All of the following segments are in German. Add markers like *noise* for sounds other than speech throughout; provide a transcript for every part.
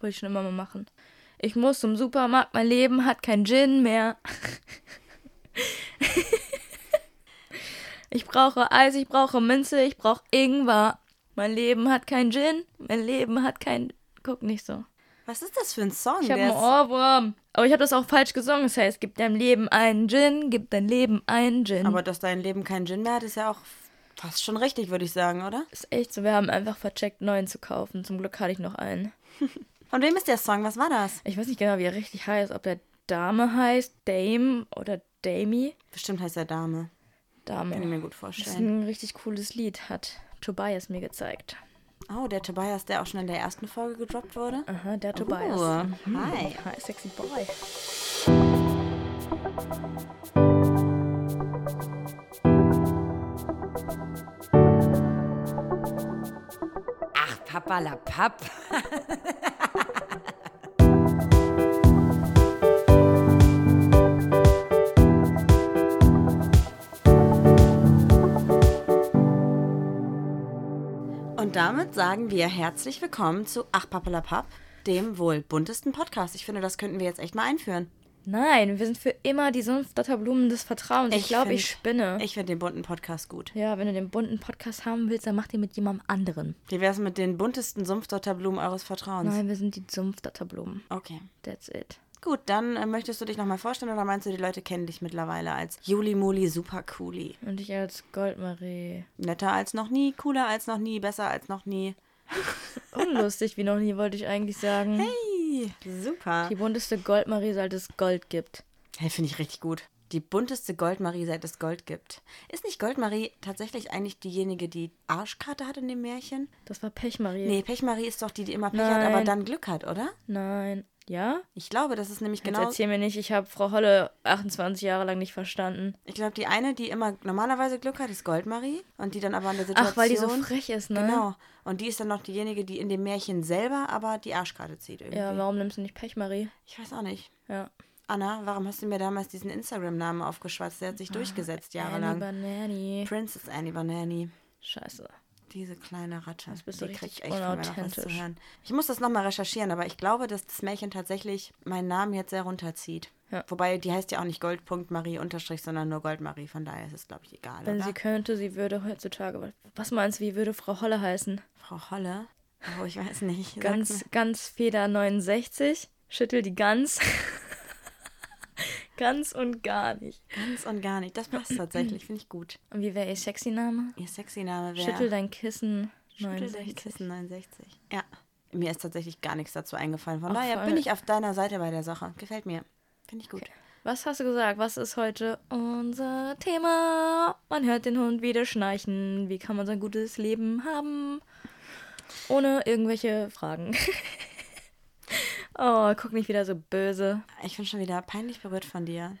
Wollte ich schon immer mal machen. Ich muss zum Supermarkt, mein Leben hat kein Gin mehr. *laughs* ich brauche Eis, ich brauche Minze, ich brauche Ingwer. Mein Leben hat kein Gin, mein Leben hat kein. Guck nicht so. Was ist das für ein Song? Ich habe einen Ohrwurm. Aber ich habe das auch falsch gesungen. Das heißt, gib deinem Leben einen Gin, gib dein Leben einen Gin. Aber dass dein Leben kein Gin mehr hat, ist ja auch fast schon richtig, würde ich sagen, oder? ist echt so, wir haben einfach vercheckt, neuen zu kaufen. Zum Glück hatte ich noch einen. *laughs* Von wem ist der Song? Was war das? Ich weiß nicht genau, wie er richtig heißt. Ob der Dame heißt, Dame oder Damie. Bestimmt heißt er Dame. Kann ich Dame. mir gut Das ist vorstellen. ein richtig cooles Lied, hat Tobias mir gezeigt. Oh, der Tobias, der auch schon in der ersten Folge gedroppt wurde. Aha, der Tobias. Oh, Mhm. hi. Hi, sexy boy. Ach, Papa la Papp. *laughs* Und damit sagen wir herzlich willkommen zu Ach Pappelapapp, dem wohl buntesten Podcast. Ich finde, das könnten wir jetzt echt mal einführen. Nein, wir sind für immer die Sumpfdotterblumen des Vertrauens. Ich, glaube, ich spinne. Ich finde den bunten Podcast gut. ja, wenn du den bunten Podcast haben willst, dann mach den mit jemandem anderen. Wie wär's mit den buntesten Sumpfdotterblumen eures Vertrauens? Nein, wir sind die Sumpfdotterblumen. Okay. That's it. Gut, dann äh, möchtest du dich nochmal vorstellen oder meinst du, die Leute kennen dich mittlerweile als Juli Muli Super Cooli? Und ich als Goldmarie. Netter als noch nie, cooler als noch nie, besser als noch nie. *laughs* Unlustig wie noch nie, wollte ich eigentlich sagen. Hey, super. Die bunteste Goldmarie, seit es Gold gibt. Hey, finde ich richtig gut. Die bunteste Goldmarie, seit es Gold gibt. Ist nicht Goldmarie tatsächlich eigentlich diejenige, die Arschkarte hat in dem Märchen? Das war Pechmarie. Nee, Pechmarie ist doch die, die immer Pech hat, aber Nein. dann Glück hat, oder? Nein. Ja? Ich glaube, das ist nämlich Jetzt genau. erzähl mir nicht, ich habe Frau Holle 28 Jahre lang nicht verstanden. Ich glaube, die eine, die immer normalerweise Glück hat, ist Goldmarie. Und die dann aber in der Situation. Ach, weil die so frech ist, ne? Genau. Und die ist dann noch diejenige, die in dem Märchen selber aber die Arschkarte zieht irgendwie. Ja, warum nimmst du nicht Pechmarie? Ich weiß auch nicht. Ja. Anna, warum hast du mir damals diesen Instagram-Namen aufgeschwatzt? Der hat sich durchgesetzt Ah, Annie jahrelang. Banani. Princess Annie Banani. Scheiße. Diese kleine Ratte. Das bist du die kriegt richtig echt von mir zu unauthentisch. hören. Ich muss das nochmal recherchieren, aber ich glaube, dass das Märchen tatsächlich meinen Namen jetzt sehr runterzieht. Ja. Wobei, die heißt ja auch nicht Goldpunkt Marie Unterstrich, sondern nur Goldmarie. Von daher ist es, glaube ich, egal. Wenn oder? sie könnte, sie würde heutzutage. Was meinst du, wie würde Frau Holle heißen? Frau Holle? Oh, ich weiß nicht. Ganz, ganz Feder 69. Schüttel die Gans. *laughs* ganz und gar nicht. Ganz und gar nicht. Das passt tatsächlich, finde ich gut. Und wie wäre ihr sexy Name? Ihr sexy Name wäre. Schüttel dein Kissen Schüttel dein 69. Kissen 69. Ja. Mir ist tatsächlich gar nichts dazu eingefallen. Von daher bin ich auf deiner Seite bei der Sache. Gefällt mir. Finde ich gut. Was hast du gesagt? Was ist heute unser Thema? Man hört den Hund wieder schnarchen. Wie kann man so ein gutes Leben haben? Ohne irgendwelche Fragen. *laughs* oh, guck nicht wieder so böse. Ich bin schon wieder peinlich berührt von dir.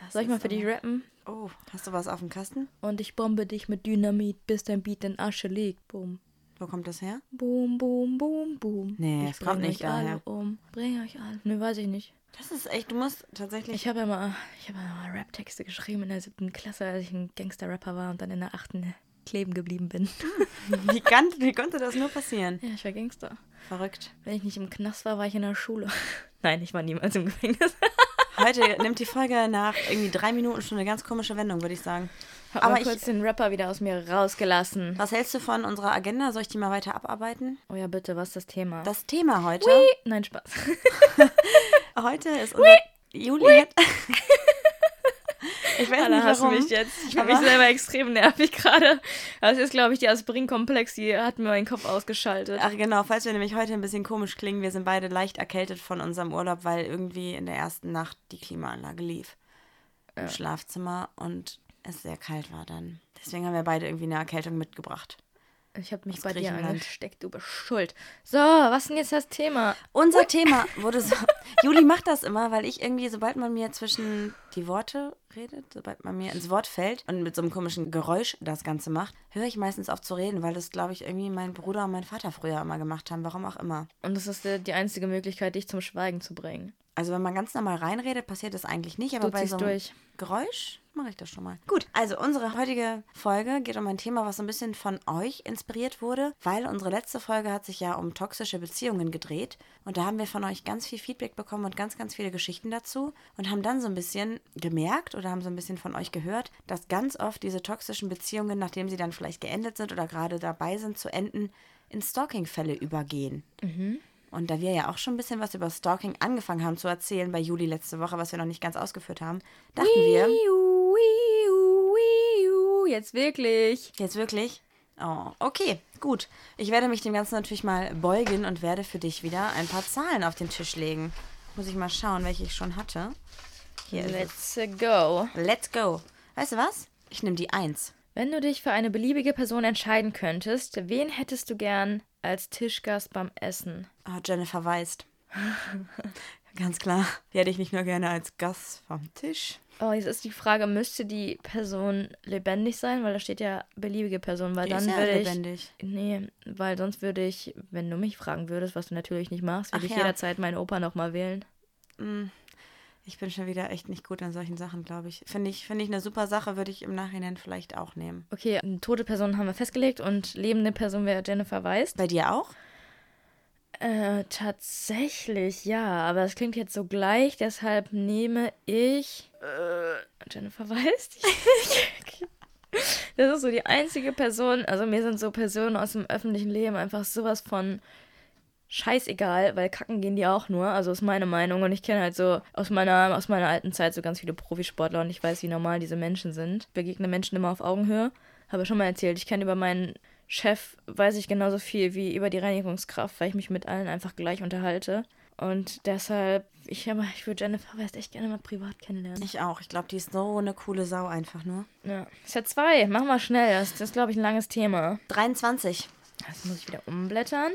Das Soll ich mal für dich rappen? Oh, hast du was auf dem Kasten? Und ich bombe dich mit Dynamit, bis dein Beat in Asche liegt. Boom. Wo kommt das her? Boom, boom, boom, boom. Nee, ich es kommt nicht daher. um. Bring euch alle. Ne, weiß ich nicht. Das ist echt, du musst tatsächlich. Ich habe ja mal, ich habe ja mal Rap-Texte geschrieben in der siebten Klasse, als ich ein Gangster-Rapper war und dann in der achten kleben geblieben bin. *laughs* wie, kann, wie konnte das nur passieren? ja, ich war Gangster. Verrückt. Wenn ich nicht im Knast war, war ich in der Schule. *laughs* Nein, ich war niemals im Gefängnis. *laughs* Heute nimmt die Folge nach irgendwie drei Minuten schon eine ganz komische Wendung, würde ich sagen. Hab Aber mal ich- kurz den Rapper wieder aus mir rausgelassen. Was hältst du von unserer Agenda? Soll ich die mal weiter abarbeiten? Oh ja, bitte, was ist das Thema? Das Thema heute. Ui. Nein, Spaß. Heute ist unser Juli. hat- ich weiß Alle nicht warum. mich jetzt. Ich bin aber- mich selber extrem nervig gerade. Das ist, glaube ich, die Aspirin-Komplex, die hat mir meinen Kopf ausgeschaltet. Ach genau, falls wir nämlich heute ein bisschen komisch klingen, wir sind beide leicht erkältet von unserem Urlaub, weil irgendwie in der ersten Nacht die Klimaanlage lief im Schlafzimmer und es sehr kalt war dann. Deswegen haben wir beide irgendwie eine Erkältung mitgebracht. Ich habe mich Aus bei dir angesteckt, du bist schuld. So, was ist denn jetzt das Thema? Unser Thema *laughs* wurde so. Juli macht das immer, weil ich irgendwie, sobald man mir zwischen die Worte redet, sobald man mir ins Wort fällt und mit so einem komischen Geräusch das Ganze macht, höre ich meistens auf zu reden, weil das, glaube ich, irgendwie mein Bruder und mein Vater früher immer gemacht haben, warum auch immer. Und das ist die, die einzige Möglichkeit, dich zum Schweigen zu bringen. Also wenn man ganz normal reinredet, passiert das eigentlich nicht, aber Du bei so einem durch. Geräusch mache ich das schon mal. Gut, also unsere heutige Folge geht um ein Thema, was so ein bisschen von euch inspiriert wurde, weil unsere letzte Folge hat sich ja um toxische Beziehungen gedreht und da haben wir von euch ganz viel Feedback bekommen und ganz, ganz viele Geschichten dazu und haben dann so ein bisschen gemerkt oder haben so ein bisschen von euch gehört, dass ganz oft diese toxischen Beziehungen, nachdem sie dann vielleicht geendet sind oder gerade dabei sind zu enden, in Stalking-Fälle übergehen. Und da wir ja auch schon ein bisschen was über Stalking angefangen haben zu erzählen bei Juli letzte Woche, was wir noch nicht ganz ausgeführt haben, dachten wir. Jetzt wirklich. jetzt wirklich, oh, okay, gut. Ich werde mich dem Ganzen natürlich mal beugen und werde für dich wieder ein paar Zahlen auf den Tisch legen. Muss ich mal schauen, welche ich schon hatte. Hier Let's go. Let's go. Weißt du was? Ich nehme die Eins. Wenn du dich für eine beliebige Person entscheiden könntest, wen hättest du gern als Tischgast beim Essen? Oh, Jennifer Weist. *laughs* Ganz klar. Die hätte ich nicht nur gerne als Gast vom Tisch. Oh, jetzt ist die Frage, müsste die Person lebendig sein? Weil da steht ja beliebige Person, weil Die dann ist ja würde ich. lebendig. Nee, weil sonst würde ich, wenn du mich fragen würdest, was du natürlich nicht machst, würde Ach ich ja. jederzeit meinen Opa nochmal wählen. Ich bin schon wieder echt nicht gut an solchen Sachen, glaube ich. Finde ich, finde ich eine super Sache, würde ich im Nachhinein vielleicht auch nehmen. Okay, eine tote Person haben wir festgelegt und lebende Person wäre Jennifer Weist. Bei dir auch? Äh, tatsächlich, ja, aber es klingt jetzt so gleich, deshalb nehme ich äh, Jennifer Weist. *laughs* das ist so die einzige Person, also mir sind so Personen aus dem öffentlichen Leben einfach sowas von scheißegal, weil kacken gehen die auch nur, also ist meine Meinung und ich kenne halt so aus meiner, aus meiner alten Zeit so ganz viele Profisportler und ich weiß, wie normal diese Menschen sind. Ich begegne Menschen immer auf Augenhöhe, habe schon mal erzählt, ich kenne über meinen Chef, weiß ich genauso viel wie über die Reinigungskraft, weil ich mich mit allen einfach gleich unterhalte. Und deshalb, ich, aber ich würde Jennifer West echt gerne mal privat kennenlernen. Ich auch. Ich glaube, die ist so eine coole Sau einfach nur. Ja. Ist ja zwei, machen wir schnell, das, das ist, glaube ich, ein langes Thema. 23. Jetzt muss ich wieder umblättern.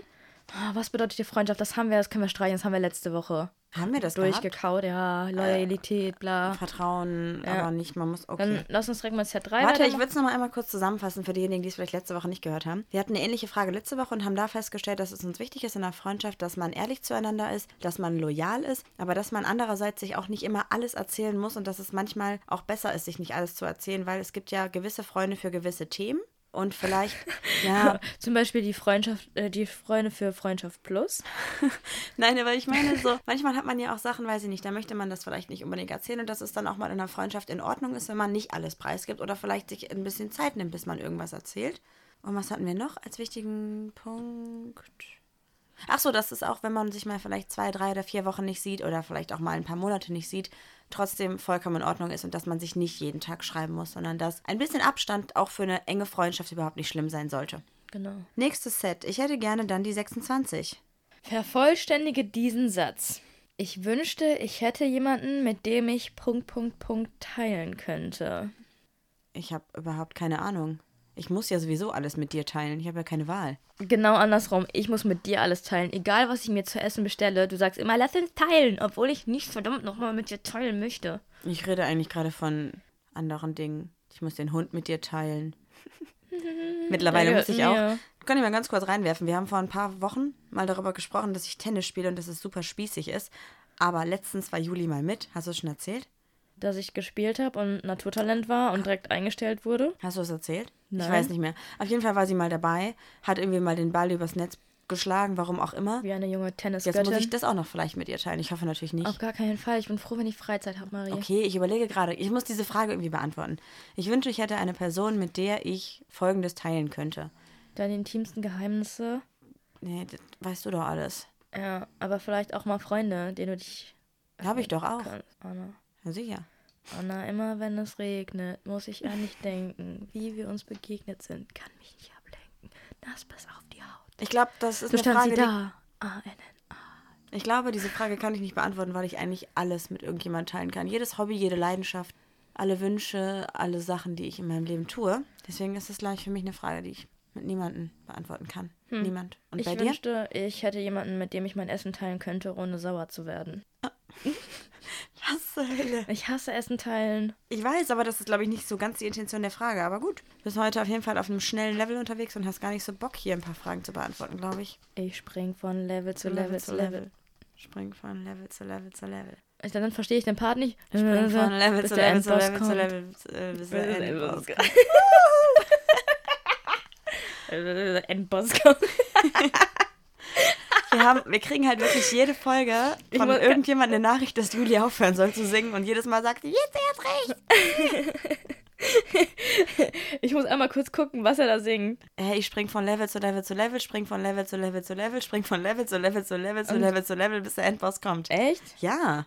Ah, was bedeutet die Freundschaft? Das haben wir, das können wir streichen, das haben wir letzte Woche Haben wir das gehabt? durchgekaut. Ja, Loyalität, bla. Vertrauen, Ja. aber nicht, man muss, okay. Dann lass uns direkt mal Z3 Warte, ich würde es nochmal einmal kurz zusammenfassen für diejenigen, die es vielleicht letzte Woche nicht gehört haben. Wir hatten eine ähnliche Frage letzte Woche und haben da festgestellt, dass es uns wichtig ist in der Freundschaft, dass man ehrlich zueinander ist, dass man loyal ist, aber dass man andererseits sich auch nicht immer alles erzählen muss und dass es manchmal auch besser ist, sich nicht alles zu erzählen, weil es gibt ja gewisse Freunde für gewisse Themen und vielleicht, *laughs* ja, *laughs* Zum Beispiel die Freundschaft, äh, die Freunde für Freundschaft Plus. *laughs* Nein, aber ich meine so, manchmal hat man ja auch Sachen, weiß ich nicht, da möchte man das vielleicht nicht unbedingt erzählen und dass es dann auch mal in einer Freundschaft in Ordnung ist, wenn man nicht alles preisgibt oder vielleicht sich ein bisschen Zeit nimmt, bis man irgendwas erzählt. Und was hatten wir noch als wichtigen Punkt? Ach so, dass es auch, wenn man sich mal vielleicht zwei, drei oder vier Wochen nicht sieht oder vielleicht auch mal ein paar Monate nicht sieht, trotzdem vollkommen in Ordnung ist und dass man sich nicht jeden Tag schreiben muss, sondern dass ein bisschen Abstand auch für eine enge Freundschaft überhaupt nicht schlimm sein sollte. Genau. Nächstes Set. Ich hätte gerne dann die 26. Vervollständige diesen Satz. Ich wünschte, ich hätte jemanden, mit dem ich Punkt, Punkt, Punkt teilen könnte. Ich habe überhaupt keine Ahnung. Ich muss ja sowieso alles mit dir teilen. Ich habe ja keine Wahl. Genau andersrum. Ich muss mit dir alles teilen. Egal, was ich mir zu essen bestelle, du sagst immer, lass uns teilen, obwohl ich nicht verdammt nochmal mit dir teilen möchte. Ich rede eigentlich gerade von anderen Dingen. Ich muss den Hund mit dir teilen. *laughs* Mittlerweile muss ich gehört auch. mir. Kann ich mal ganz kurz reinwerfen. Wir haben vor ein paar Wochen mal darüber gesprochen, dass ich Tennis spiele und dass es super spießig ist. Aber letztens war Juli mal mit. Hast du es schon erzählt? Dass ich gespielt habe und Naturtalent war und direkt eingestellt wurde. Hast du es erzählt? Ich Nein. weiß nicht mehr. Auf jeden Fall war sie mal dabei, hat irgendwie mal den Ball übers Netz geschlagen, warum auch immer. Wie eine junge Jetzt muss Tennisgöttin. ich das auch noch vielleicht mit ihr teilen. Ich hoffe natürlich nicht. Auf gar keinen Fall. Ich bin froh, wenn ich Freizeit habe, Marie. Okay, ich überlege gerade, ich muss diese Frage irgendwie beantworten. Ich wünsche, ich hätte eine Person, mit der ich Folgendes teilen könnte. Deine intimsten Geheimnisse. Nee, das weißt du doch alles. Ja, aber vielleicht auch mal Freunde, denen du dich. Habe ich doch auch. kannst. Anna. Ja, sicher. Anna, immer wenn es regnet, muss ich an dich denken. Wie wir uns begegnet sind, kann mich nicht ablenken. Nass bis auf die Haut. Ich glaube, das ist So eine stand Frage, sie da. A-N-N. ich glaube, diese Frage kann ich nicht beantworten, weil ich eigentlich alles mit irgendjemandem teilen kann. Jedes Hobby, jede Leidenschaft, alle Wünsche, alle Sachen, die ich in meinem Leben tue. Deswegen ist es, glaube ich, für mich eine Frage, die ich mit niemandem beantworten kann. Niemand. Und Ich bei dir? wünschte, ich hätte jemanden, mit dem ich mein Essen teilen könnte, ohne sauer zu werden. *laughs* Was zur Hölle? Ich hasse Essen teilen. Ich weiß, aber das ist, glaube ich, nicht so ganz die Intention der Frage. Aber gut, du bist heute auf jeden Fall auf einem schnellen Level unterwegs und hast gar nicht so Bock, hier ein paar Fragen zu beantworten, glaube ich. Ich spring von Level zu Level zu Level. Spring von Level zu Level zu Level. Ich, dann verstehe ich den Part nicht. Spring von Level Bis zu Level zu Level zu kommt. Level, äh, bis der Endboss kommt. *laughs* Endboss kommt. *laughs* Wir, haben, wir kriegen halt wirklich jede Folge Ich von muss- irgendjemand eine Nachricht, dass Julia aufhören soll zu singen und jedes Mal sagt sie, jetzt erst recht. Ich muss einmal kurz gucken, was er da singt. Hey, ich spring von Level zu Level zu Level, spring von Level zu Level zu Level, spring von Level zu Level zu Level zu Level zu Level, bis der Endboss kommt. Echt? Ja.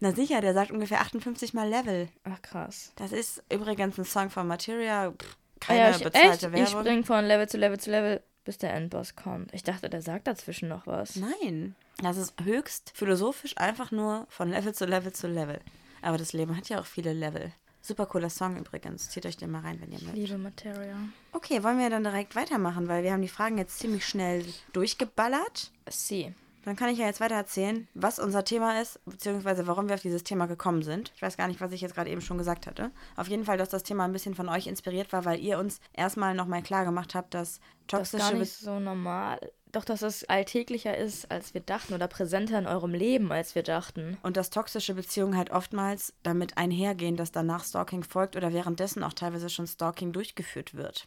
Na sicher, der sagt ungefähr 58 mal Level. Ach krass. Das ist übrigens ein Song von Materia. Ah keine ja, ich, bezahlte echt? Ich Werbung. spring von Level zu Level zu Level, bis der Endboss kommt. Ich dachte, der sagt dazwischen noch was. Nein. Das ist höchst philosophisch einfach nur von Level zu Level zu Level. Aber das Leben hat ja auch viele Level. Super cooler Song übrigens. Zieht euch den mal rein, wenn ihr mögt. Liebe Materia. Okay, wollen wir dann direkt weitermachen, weil wir haben die Fragen jetzt ziemlich schnell durchgeballert. Sie. Dann kann ich ja jetzt weiter erzählen, was unser Thema ist, beziehungsweise warum wir auf dieses Thema gekommen sind. Ich weiß gar nicht, was ich jetzt gerade eben schon gesagt hatte. Auf jeden Fall, dass das Thema ein bisschen von euch inspiriert war, weil ihr uns erstmal nochmal klar gemacht habt, dass Das ist toxische gar nicht so normal. Doch, dass es alltäglicher ist, als wir dachten. Oder präsenter in eurem Leben, als wir dachten. Und dass toxische Beziehungen halt oftmals damit einhergehen, dass danach Stalking folgt oder währenddessen auch teilweise schon Stalking durchgeführt wird.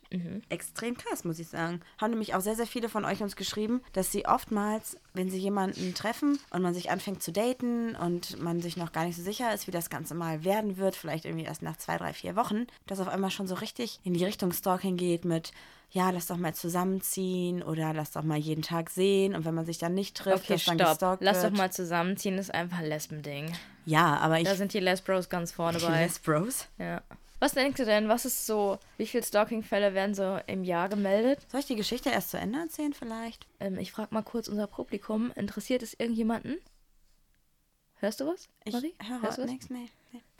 Extrem krass, muss ich sagen. Haben nämlich auch sehr, sehr viele von euch uns geschrieben, dass sie oftmals, wenn sie jemanden treffen und man sich anfängt zu daten und man sich noch gar nicht so sicher ist, wie das Ganze mal werden wird, vielleicht irgendwie erst nach zwei, drei, vier Wochen, dass auf einmal schon so richtig in die Richtung Stalking geht mit ja, lass doch mal zusammenziehen oder lass doch mal jeden Tag sehen und wenn man sich dann nicht trifft, Okay, dass dann stopp. gestalkt Lass wird. doch mal zusammenziehen, ist einfach ein Lesbending. Ja, aber ich Da sind die Lesbros ganz vorne bei. Les Bros. Ja. Was denkst du denn? Was ist so, wie viele Stalking-Fälle werden so im Jahr gemeldet? Soll ich die Geschichte erst zu Ende erzählen vielleicht? Ähm, ich frage mal kurz unser Publikum. Interessiert es irgendjemanden? Hörst du was, Ich Marie? höre Hörst du was? nichts, nee.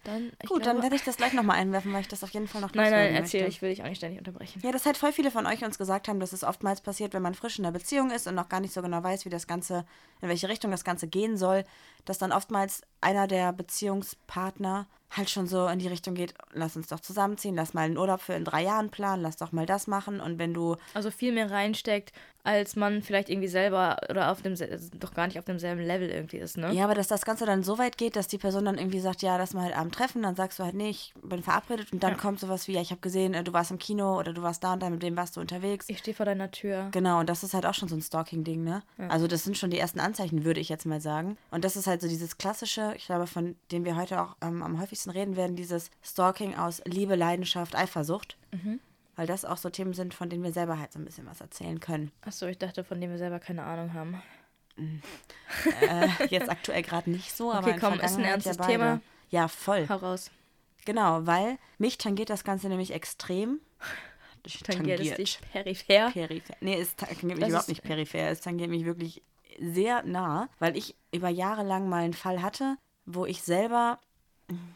Dann, Gut, dann glaube- werde ich das gleich nochmal einwerfen, weil ich das auf jeden Fall noch Nein, nein, loswerden erzähl. möchte. Ich will dich auch nicht ständig unterbrechen. Ja, das halt voll viele von euch uns gesagt haben, dass es oftmals passiert, wenn man frisch in der Beziehung ist und noch gar nicht so genau weiß, wie das Ganze, in welche Richtung das Ganze gehen soll, dass dann oftmals einer der Beziehungspartner halt schon so in die Richtung geht, lass uns doch zusammenziehen, lass mal einen Urlaub für in drei Jahren planen, lass doch mal das machen und wenn du Also viel mehr reinsteckt, als man vielleicht irgendwie selber oder auf dem doch gar nicht auf demselben Level irgendwie ist, ne? Ja, aber dass das Ganze dann so weit geht, dass die Person dann irgendwie sagt, ja, lass mal halt Abend treffen, dann sagst du halt, nee, ich bin verabredet und dann Ja. kommt sowas wie, ja, ich habe gesehen, äh, du warst im Kino oder du warst da und da, mit wem warst du unterwegs. Ich stehe vor deiner Tür. Genau, und das ist halt auch schon so ein Stalking-Ding, ne? Also das sind schon die ersten Anzeichen, würde ich jetzt mal sagen. Und das ist halt so dieses klassische, ich glaube, von dem wir heute auch ähm, am häufigsten reden werden, dieses Stalking aus Liebe, Leidenschaft, Eifersucht. Weil das auch so Themen sind, von denen wir selber halt so ein bisschen was erzählen können. Achso, ich dachte, von dem wir selber keine Ahnung haben. Äh, jetzt aktuell gerade nicht so, aber Okay, komm, ist ein ernstes ja. Thema. Ja, voll. Hau raus. Genau, weil mich tangiert das Ganze nämlich extrem. *laughs* Tangiert es dich peripher? Peripher. Nee, es tangiert mich Das überhaupt nicht peripher. Es tangiert mich wirklich sehr nah, weil ich über Jahre lang mal einen Fall hatte, wo ich selber,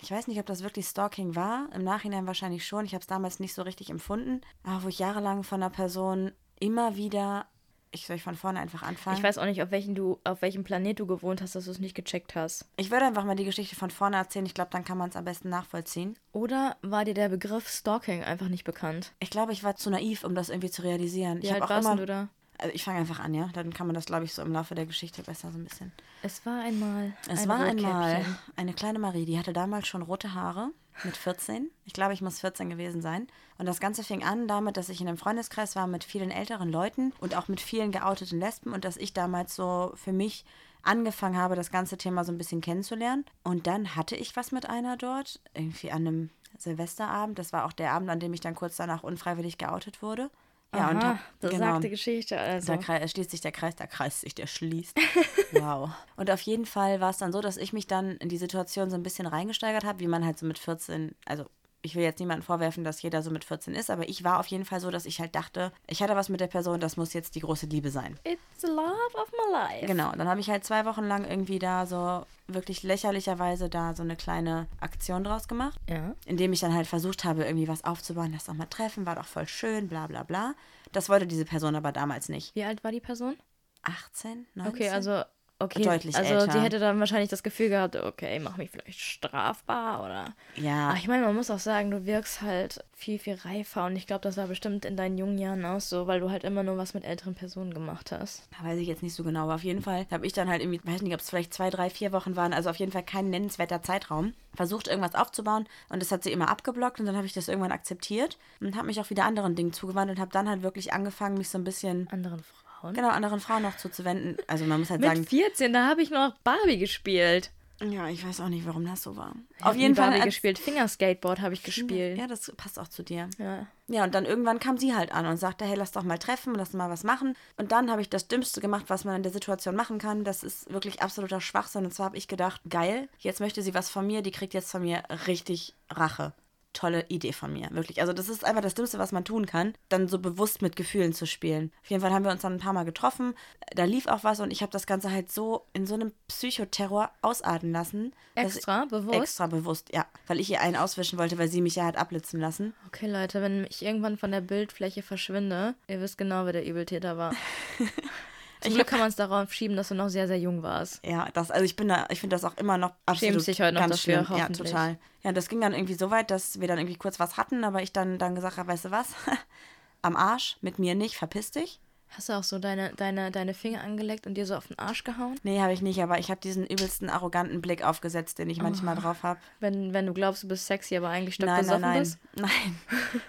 ich weiß nicht, ob das wirklich Stalking war, im Nachhinein wahrscheinlich schon, ich habe es damals nicht so richtig empfunden, aber wo ich jahrelang von einer Person immer wieder, ich soll ich von vorne einfach anfangen. Ich weiß auch nicht, auf welchen du, auf welchem Planet du gewohnt hast, dass du es nicht gecheckt hast. Ich würde einfach mal die Geschichte von vorne erzählen, ich glaube, dann kann man es am besten nachvollziehen. Oder war dir der Begriff Stalking einfach nicht bekannt? Ich glaube, ich war zu naiv, um das irgendwie zu realisieren. Wie ich alt warst immer, du da? Also ich fange einfach an, ja. Dann kann man das, glaube ich, so im Laufe der Geschichte besser so ein bisschen. Es war einmal. Es ein war einmal eine kleine Marie, die hatte damals schon rote Haare mit 14. Ich glaube, ich muss 14 gewesen sein. Und das Ganze fing an damit, dass ich in einem Freundeskreis war mit vielen älteren Leuten und auch mit vielen geouteten Lesben und dass ich damals so für mich angefangen habe, das ganze Thema so ein bisschen kennenzulernen. Und dann hatte ich was mit einer dort, irgendwie an einem Silvesterabend. Das war auch der Abend, an dem ich dann kurz danach unfreiwillig geoutet wurde. Ja, und Aha, hab, besagte genau. Geschichte. Also. Da krei- schließt sich der Kreis, der Kreis sich, der schließt. *laughs* Wow. Und auf jeden Fall war es dann so, dass ich mich dann in die Situation so ein bisschen reingesteigert habe, wie man halt so mit 14, also ich will jetzt niemandem vorwerfen, dass jeder so mit 14 ist, aber ich war auf jeden Fall so, dass ich halt dachte, ich hatte was mit der Person, das muss jetzt die große Liebe sein. It's the love of my life. Genau, und dann habe ich halt zwei Wochen lang irgendwie da so wirklich lächerlicherweise da so eine kleine Aktion draus gemacht Ja. indem ich dann halt versucht habe, irgendwie was aufzubauen, lass doch mal treffen, war doch voll schön, bla bla bla. Das wollte diese Person aber damals nicht. Wie alt war die Person? 18, 19? Okay, also okay. deutlich also älter. sie hätte dann wahrscheinlich das Gefühl gehabt, okay, mach mich vielleicht strafbar oder. Ja. Ach, ich meine, man muss auch sagen, du wirkst halt viel, viel reifer und ich glaube, das war bestimmt in deinen jungen Jahren auch so, weil du halt immer nur was mit älteren Personen gemacht hast. Weiß ich jetzt nicht so genau, aber auf jeden Fall habe ich dann halt irgendwie, weiß nicht, ob es vielleicht zwei, drei, vier Wochen waren, also auf jeden Fall kein nennenswerter Zeitraum, versucht irgendwas aufzubauen und das hat sie immer abgeblockt und dann habe ich das irgendwann akzeptiert und habe mich auch wieder anderen Dingen zugewandt und habe dann halt wirklich angefangen, mich so ein bisschen, Anderen Frauen. Genau, anderen Frauen noch zuzuwenden. Also man muss halt Mit sagen, 14, da habe ich noch Barbie gespielt. ja, ich weiß auch nicht, warum das so war. Ich auf jeden Fall. Barbie gespielt. Fingerskateboard habe ich gespielt. Ja, das passt auch zu dir. Ja. Ja, und dann irgendwann kam sie halt an und sagte, hey, lass doch mal treffen, lass mal was machen. Und dann habe ich das Dümmste gemacht, was man in der Situation machen kann. Das ist wirklich absoluter Schwachsinn. Und zwar habe ich gedacht, geil, jetzt möchte sie was von mir, die kriegt jetzt von mir richtig Rache. Tolle Idee von mir, wirklich. Also das ist einfach das Dümmste, was man tun kann, dann so bewusst mit Gefühlen zu spielen. Auf jeden Fall haben wir uns dann ein paar Mal getroffen. Da lief auch was und ich habe das Ganze halt so in so einem Psychoterror ausarten lassen. Extra, bewusst? Extra bewusst, ja. Weil ich ihr einen auswischen wollte, weil sie mich ja hat abblitzen lassen. Okay, Leute, wenn ich irgendwann von der Bildfläche verschwinde, ihr wisst genau, wer der Übeltäter war. *laughs* Zum Glück kann man es darauf schieben, dass du noch sehr, sehr jung warst. Ja, das, also ich bin da, ich finde das auch immer noch absolut Schämst dich heute noch ganz dafür, schlimm. Ja, total. Ja, das ging dann irgendwie so weit, dass wir dann irgendwie kurz was hatten, aber ich dann, dann gesagt habe, weißt du was? *laughs* Am Arsch, mit mir nicht, verpiss dich. Hast du auch so deine, deine, deine Finger angeleckt und dir so auf den Arsch gehauen? Nee, habe ich nicht, aber ich habe diesen übelsten arroganten Blick aufgesetzt, den ich Oh. manchmal drauf habe. Wenn, wenn du glaubst, du bist sexy, aber eigentlich Nein, nein, stockbesoffen nein. bist? Nein.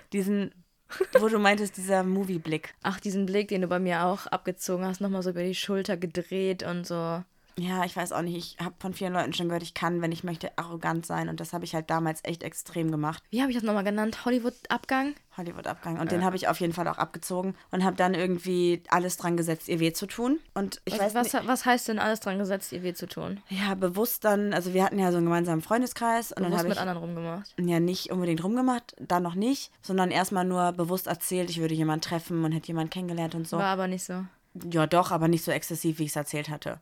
*laughs* Diesen, *laughs* wo du meintest, dieser Movie-Blick. Ach, diesen Blick, den du bei mir auch abgezogen hast, nochmal so über die Schulter gedreht und so. Ja, ich weiß auch nicht. Ich habe von vielen Leuten schon gehört, ich kann, wenn ich möchte, arrogant sein. Und das habe ich halt damals echt extrem gemacht. Wie habe ich das nochmal genannt? Hollywood-Abgang? Hollywood-Abgang. Und den habe ich auf jeden Fall auch abgezogen und habe dann irgendwie alles dran gesetzt, ihr weh zu tun. Und ich weiß Was, nicht, was, was heißt denn alles dran gesetzt, ihr weh zu tun? ja, bewusst dann, also wir hatten ja so einen gemeinsamen Freundeskreis und dann Bewusst habe mit ich anderen rumgemacht. ja nicht unbedingt rumgemacht, dann noch nicht, sondern erstmal nur bewusst erzählt, ich würde jemanden treffen und hätte jemanden kennengelernt und so. War aber nicht so. Ja, doch, aber nicht so exzessiv, wie ich es erzählt hatte.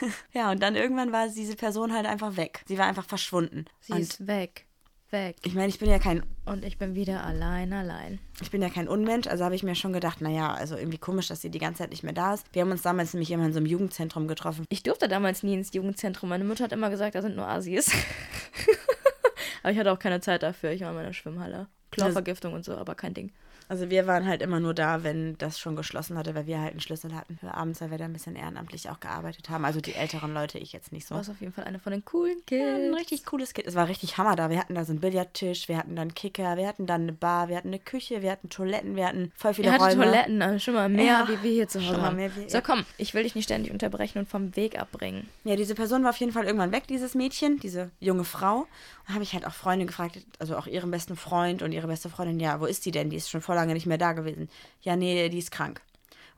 *laughs* ja, und dann irgendwann war diese Person halt einfach weg. Sie war einfach verschwunden. Sie und ist weg. Weg. ich meine, ich bin ja kein Und ich bin wieder allein, allein. ich bin ja kein Unmensch, also habe ich mir schon gedacht, naja, also irgendwie komisch, dass sie die ganze Zeit nicht mehr da ist. Wir haben uns damals nämlich immer in so einem Jugendzentrum getroffen. Ich durfte damals nie ins Jugendzentrum. Meine Mutter hat immer gesagt, da sind nur Asis. *laughs* aber ich hatte auch keine Zeit dafür. Ich war in meiner Schwimmhalle. Chlorvergiftung und so, aber kein Ding. Also wir waren halt immer nur da, wenn das schon geschlossen hatte, weil wir halt einen Schlüssel hatten für abends, weil wir da ein bisschen ehrenamtlich auch gearbeitet haben. Also die älteren Leute, ich jetzt nicht Du so. warst auf jeden Fall eine von den coolen Ja, Kids. ein richtig cooles Kind. Es war richtig Hammer da. Wir hatten da so einen Billardtisch, wir hatten dann Kicker, wir hatten dann eine Bar, wir hatten eine Küche, wir hatten Toiletten, wir hatten voll viele Ihr Räume. Toiletten, also schon mal mehr, Ja, wie wir hier zu Hause haben. mehr so, komm, ich will dich nicht ständig unterbrechen und vom Weg abbringen. Ja, diese Person war auf jeden Fall irgendwann weg, dieses Mädchen, diese junge Frau. Habe ich halt auch Freunde gefragt, also auch ihren besten Freund und ihre beste Freundin, ja, wo ist die denn? Die ist schon vor lange nicht mehr da gewesen. Ja, nee, die ist krank.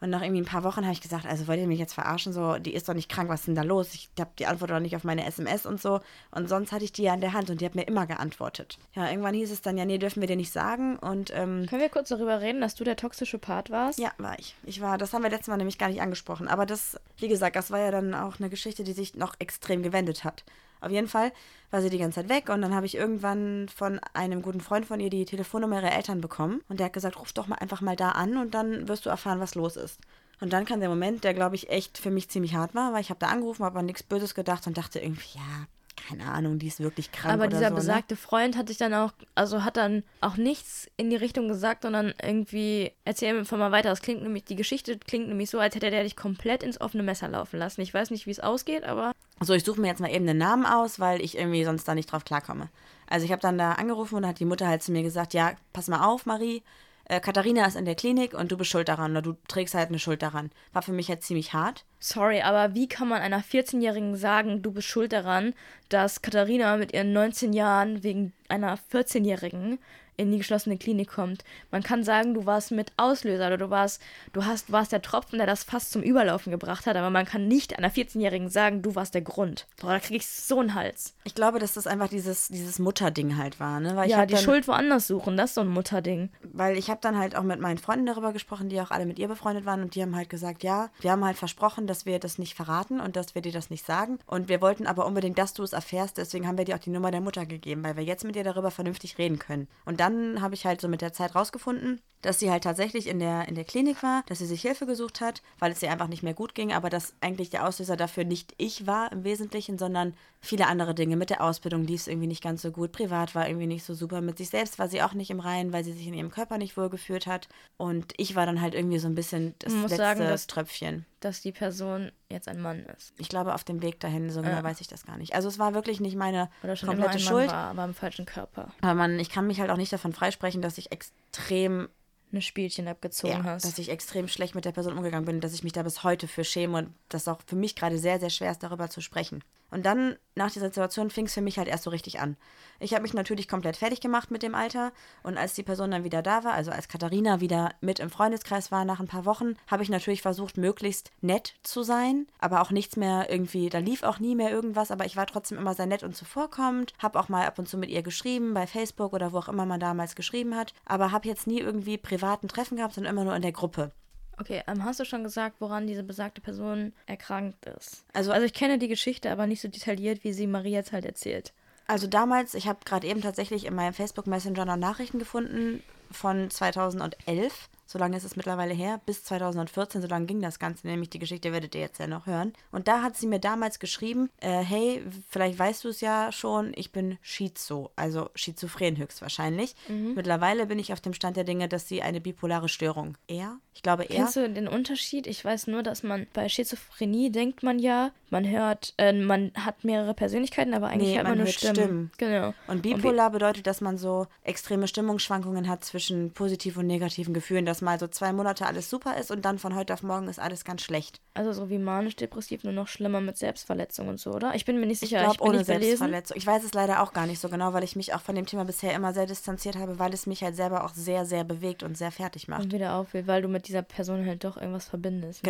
Und nach irgendwie ein paar Wochen habe ich gesagt, also wollt ihr mich jetzt verarschen? So, die ist doch nicht krank, was ist denn da los? Ich habe die Antwort doch nicht auf meine SMS und so. Und sonst hatte ich die ja in der Hand und die hat mir immer geantwortet. Ja, irgendwann hieß es dann, ja, nee, dürfen wir dir nicht sagen. Und ähm, Können wir kurz darüber reden, dass du der toxische Part warst? ja, war ich. Ich war, das haben wir letztes Mal nämlich gar nicht angesprochen. Aber das, wie gesagt, das war ja dann auch eine Geschichte, die sich noch extrem gewendet hat. Auf jeden Fall war sie die ganze Zeit weg und dann habe ich irgendwann von einem guten Freund von ihr die Telefonnummer ihrer Eltern bekommen und der hat gesagt, ruf doch mal einfach mal da an und dann wirst du erfahren, was los ist. Und dann kam der Moment, der glaube ich echt für mich ziemlich hart war, weil ich habe da angerufen, habe an nichts Böses gedacht und dachte irgendwie, ja, keine Ahnung, die ist wirklich krank Aber dieser so, ne? besagte Freund hat sich dann auch, also hat dann auch nichts in die Richtung gesagt, sondern irgendwie, erzähl mir einfach mal weiter. Das klingt nämlich, die Geschichte klingt nämlich so, als hätte der dich komplett ins offene Messer laufen lassen. Ich weiß nicht, wie es ausgeht, aber So, ich suche mir jetzt mal eben den Namen aus, weil ich irgendwie sonst da nicht drauf klarkomme. Also ich habe dann da angerufen und hat die Mutter halt zu mir gesagt, ja, pass mal auf, Marie, äh, Katharina ist in der Klinik und du bist schuld daran oder du trägst halt eine Schuld daran. War für mich halt ziemlich hart. sorry, aber wie kann man einer 14-Jährigen sagen, du bist schuld daran, dass Katharina mit ihren 19 Jahren wegen einer 14-Jährigen in die geschlossene Klinik kommt. Man kann sagen, du warst mit Auslöser oder du warst, du hast, warst der Tropfen, der das fast zum Überlaufen gebracht hat, aber man kann nicht einer 14-Jährigen sagen, du warst der Grund. Boah, da krieg ich so einen Hals. Ich glaube, dass das einfach dieses, dieses Mutterding halt war, ne? Weil ja, die dann, Schuld woanders suchen, das ist so ein Mutterding. Weil ich habe dann halt auch mit meinen Freunden darüber gesprochen, die auch alle mit ihr befreundet waren und die haben halt gesagt, ja, wir haben halt versprochen, dass wir das nicht verraten und dass wir dir das nicht sagen und wir wollten aber unbedingt, dass du es erfährst, deswegen haben wir dir auch die Nummer der Mutter gegeben, weil wir jetzt mit dir darüber vernünftig reden können. Und dann habe ich halt so mit der Zeit rausgefunden, dass sie halt tatsächlich in der, in der Klinik war, dass sie sich Hilfe gesucht hat, weil es ihr einfach nicht mehr gut ging, aber dass eigentlich der Auslöser dafür nicht ich war im Wesentlichen, sondern viele andere Dinge. Mit der Ausbildung lief es irgendwie nicht ganz so gut, privat war irgendwie nicht so super, mit sich selbst war sie auch nicht im Reinen, weil sie sich in ihrem Körper nicht wohlgefühlt hat und ich war dann halt irgendwie so ein bisschen das letzte sagen, dass, Tröpfchen. Dass die Person jetzt ein Mann ist. Ich glaube, auf dem Weg dahin, so genau weiß ich das gar nicht. Also es war wirklich nicht meine Oder schon komplette Schuld. War, aber im falschen Körper. Aber man, ich kann mich halt auch nicht davon freisprechen, dass ich extrem Eine Spielchen abgezogen ja, hast. dass ich extrem schlecht mit der Person umgegangen bin, dass ich mich da bis heute für schäme und das auch für mich gerade sehr, sehr schwer ist, darüber zu sprechen. Und dann, nach dieser Situation, fing es für mich halt erst so richtig an. Ich habe mich natürlich komplett fertig gemacht mit dem Alter. Und als die Person dann wieder da war, also als Katharina wieder mit im Freundeskreis war nach ein paar Wochen, habe ich natürlich versucht, möglichst nett zu sein, aber auch nichts mehr irgendwie, da lief auch nie mehr irgendwas, aber ich war trotzdem immer sehr nett und zuvorkommend, habe auch mal ab und zu mit ihr geschrieben, bei Facebook oder wo auch immer man damals geschrieben hat, aber habe jetzt nie irgendwie privaten Treffen gehabt, sondern immer nur in der Gruppe. Okay, ähm, hast du schon gesagt, woran diese besagte Person erkrankt ist? Also- also ich kenne die Geschichte, aber nicht so detailliert, wie sie Maria jetzt halt erzählt. Also damals, ich habe gerade eben tatsächlich in meinem Facebook Messenger noch Nachrichten gefunden von 2011. So lange ist es mittlerweile her, bis 2014, so lange ging das Ganze, nämlich die Geschichte werdet ihr jetzt ja noch hören. Und da hat sie mir damals geschrieben, äh, hey, vielleicht weißt du es ja schon, ich bin Schizo, also schizophren höchstwahrscheinlich. Mittlerweile bin ich auf dem Stand der Dinge, dass sie eine bipolare Störung. Er? Ich glaube er. Kennst du den Unterschied? Ich weiß nur, dass man bei Schizophrenie denkt man ja, man hört, äh, man hat mehrere Persönlichkeiten, aber eigentlich Nee, hört man, man nur hört Stimmen. Stimmen. Genau. Und bipolar bedeutet, dass man so extreme Stimmungsschwankungen hat zwischen positiven und negativen Gefühlen, dass mal so zwei Monate alles super ist und dann von heute auf morgen ist alles ganz schlecht. Also so wie manisch-depressiv, nur noch schlimmer mit Selbstverletzung und so, oder? Ich bin mir nicht Ich sicher. glaube, bin ohne. Selbstverletzung. Ich weiß es leider auch gar nicht so genau, weil ich mich auch von dem Thema bisher immer sehr distanziert habe, weil es mich halt selber auch sehr, sehr bewegt und sehr fertig macht. Und wieder aufwählt, weil du mit dieser Person halt doch irgendwas verbindest. Ne?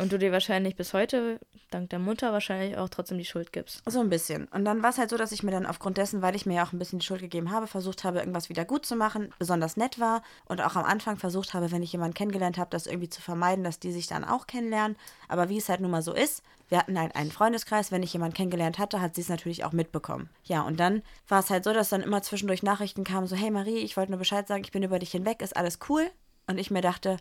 Und du dir wahrscheinlich bis heute, dank der Mutter, wahrscheinlich auch trotzdem die Schuld gibst. So ein bisschen. Und dann war es halt so, dass ich mir dann aufgrund dessen, weil ich mir ja auch ein bisschen die Schuld gegeben habe, versucht habe, irgendwas wieder gut zu machen, besonders nett war und auch am Anfang versucht habe, wenn ich jemanden kennengelernt habe, das irgendwie zu vermeiden, dass die sich dann auch kennenlernen. Aber wie es halt nun mal so ist, wir hatten halt einen Freundeskreis, wenn ich jemanden kennengelernt hatte, hat sie es natürlich auch mitbekommen. Ja, und dann war es halt so, dass dann immer zwischendurch Nachrichten kamen, so, hey Marie, ich wollte nur Bescheid sagen, ich bin über dich hinweg, ist alles cool? Und ich mir dachte,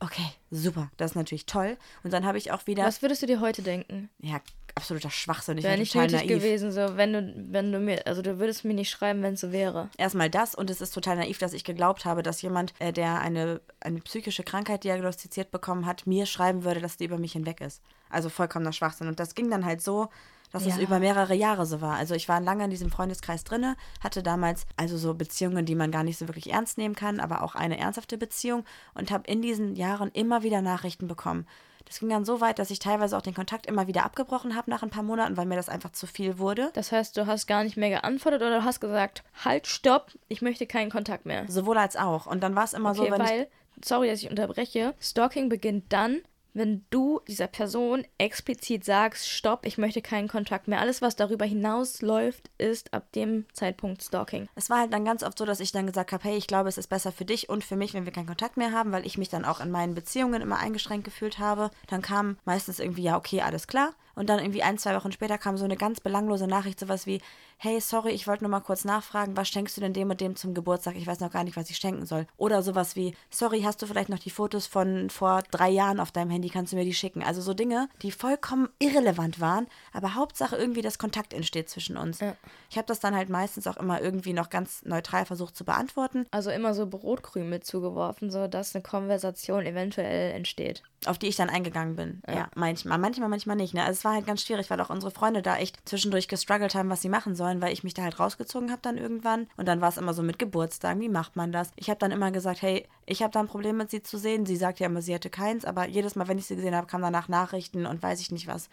okay, super, das ist natürlich toll. Und dann habe ich auch wieder, Was würdest du dir heute denken? ja, absoluter Schwachsinn, ich Wäre nicht total naiv. gewesen, so wenn du, wenn du mir, also du würdest mir nicht schreiben, wenn es so wäre. Erstmal das und es ist total naiv, dass ich geglaubt habe, dass jemand, äh, der eine, eine psychische Krankheit diagnostiziert bekommen hat, mir schreiben würde, dass die über mich hinweg ist. Also vollkommener Schwachsinn. Und das ging dann halt so, dass es Ja. über mehrere Jahre so war. Also ich war lange in diesem Freundeskreis drinne, hatte damals also so Beziehungen, die man gar nicht so wirklich ernst nehmen kann, aber auch eine ernsthafte Beziehung und habe in diesen Jahren immer wieder Nachrichten bekommen. Das ging dann so weit, dass ich teilweise auch den Kontakt immer wieder abgebrochen habe nach ein paar Monaten, weil mir das einfach zu viel wurde. Das heißt, du hast gar nicht mehr geantwortet oder du hast gesagt, halt, stopp, ich möchte keinen Kontakt mehr. Sowohl als auch. Und dann war es immer Okay, so, wenn ich weil, sorry, dass ich unterbreche, Stalking beginnt dann, wenn du dieser Person explizit sagst, stopp, ich möchte keinen Kontakt mehr. Alles, was darüber hinausläuft, ist ab dem Zeitpunkt Stalking. Es war halt dann ganz oft so, dass ich dann gesagt habe, hey, ich glaube, es ist besser für dich und für mich, wenn wir keinen Kontakt mehr haben, weil ich mich dann auch in meinen Beziehungen immer eingeschränkt gefühlt habe. Dann kam meistens irgendwie, ja, okay, alles klar. Und dann irgendwie ein, zwei Wochen später kam so eine ganz belanglose Nachricht, sowas wie, hey, sorry, ich wollte nur mal kurz nachfragen, was schenkst du denn dem und dem zum Geburtstag? Ich weiß noch gar nicht, was ich schenken soll. Oder sowas wie, sorry, hast du vielleicht noch die Fotos von vor drei Jahren auf deinem Handy, kannst du mir die schicken? Also so Dinge, die vollkommen irrelevant waren, aber Hauptsache irgendwie, dass Kontakt entsteht zwischen uns. Ja. Ich habe das dann halt meistens auch immer irgendwie noch ganz neutral versucht zu beantworten, Also immer so Brotkrümel zugeworfen, so dass eine Konversation eventuell entsteht. auf die ich dann eingegangen bin. Ja, manchmal, manchmal, manchmal nicht. Ne? Also war halt ganz schwierig, weil auch unsere Freunde da echt zwischendurch gestruggelt haben, was sie machen sollen, weil ich mich da halt rausgezogen habe dann irgendwann. Und dann war es immer so mit Geburtstagen, wie macht man das? Ich habe dann immer gesagt, hey, ich habe da ein Problem mit sie zu sehen. Sie sagt ja immer, sie hätte keins, aber jedes Mal, wenn ich sie gesehen habe, kamen danach Nachrichten und weiß ich nicht was.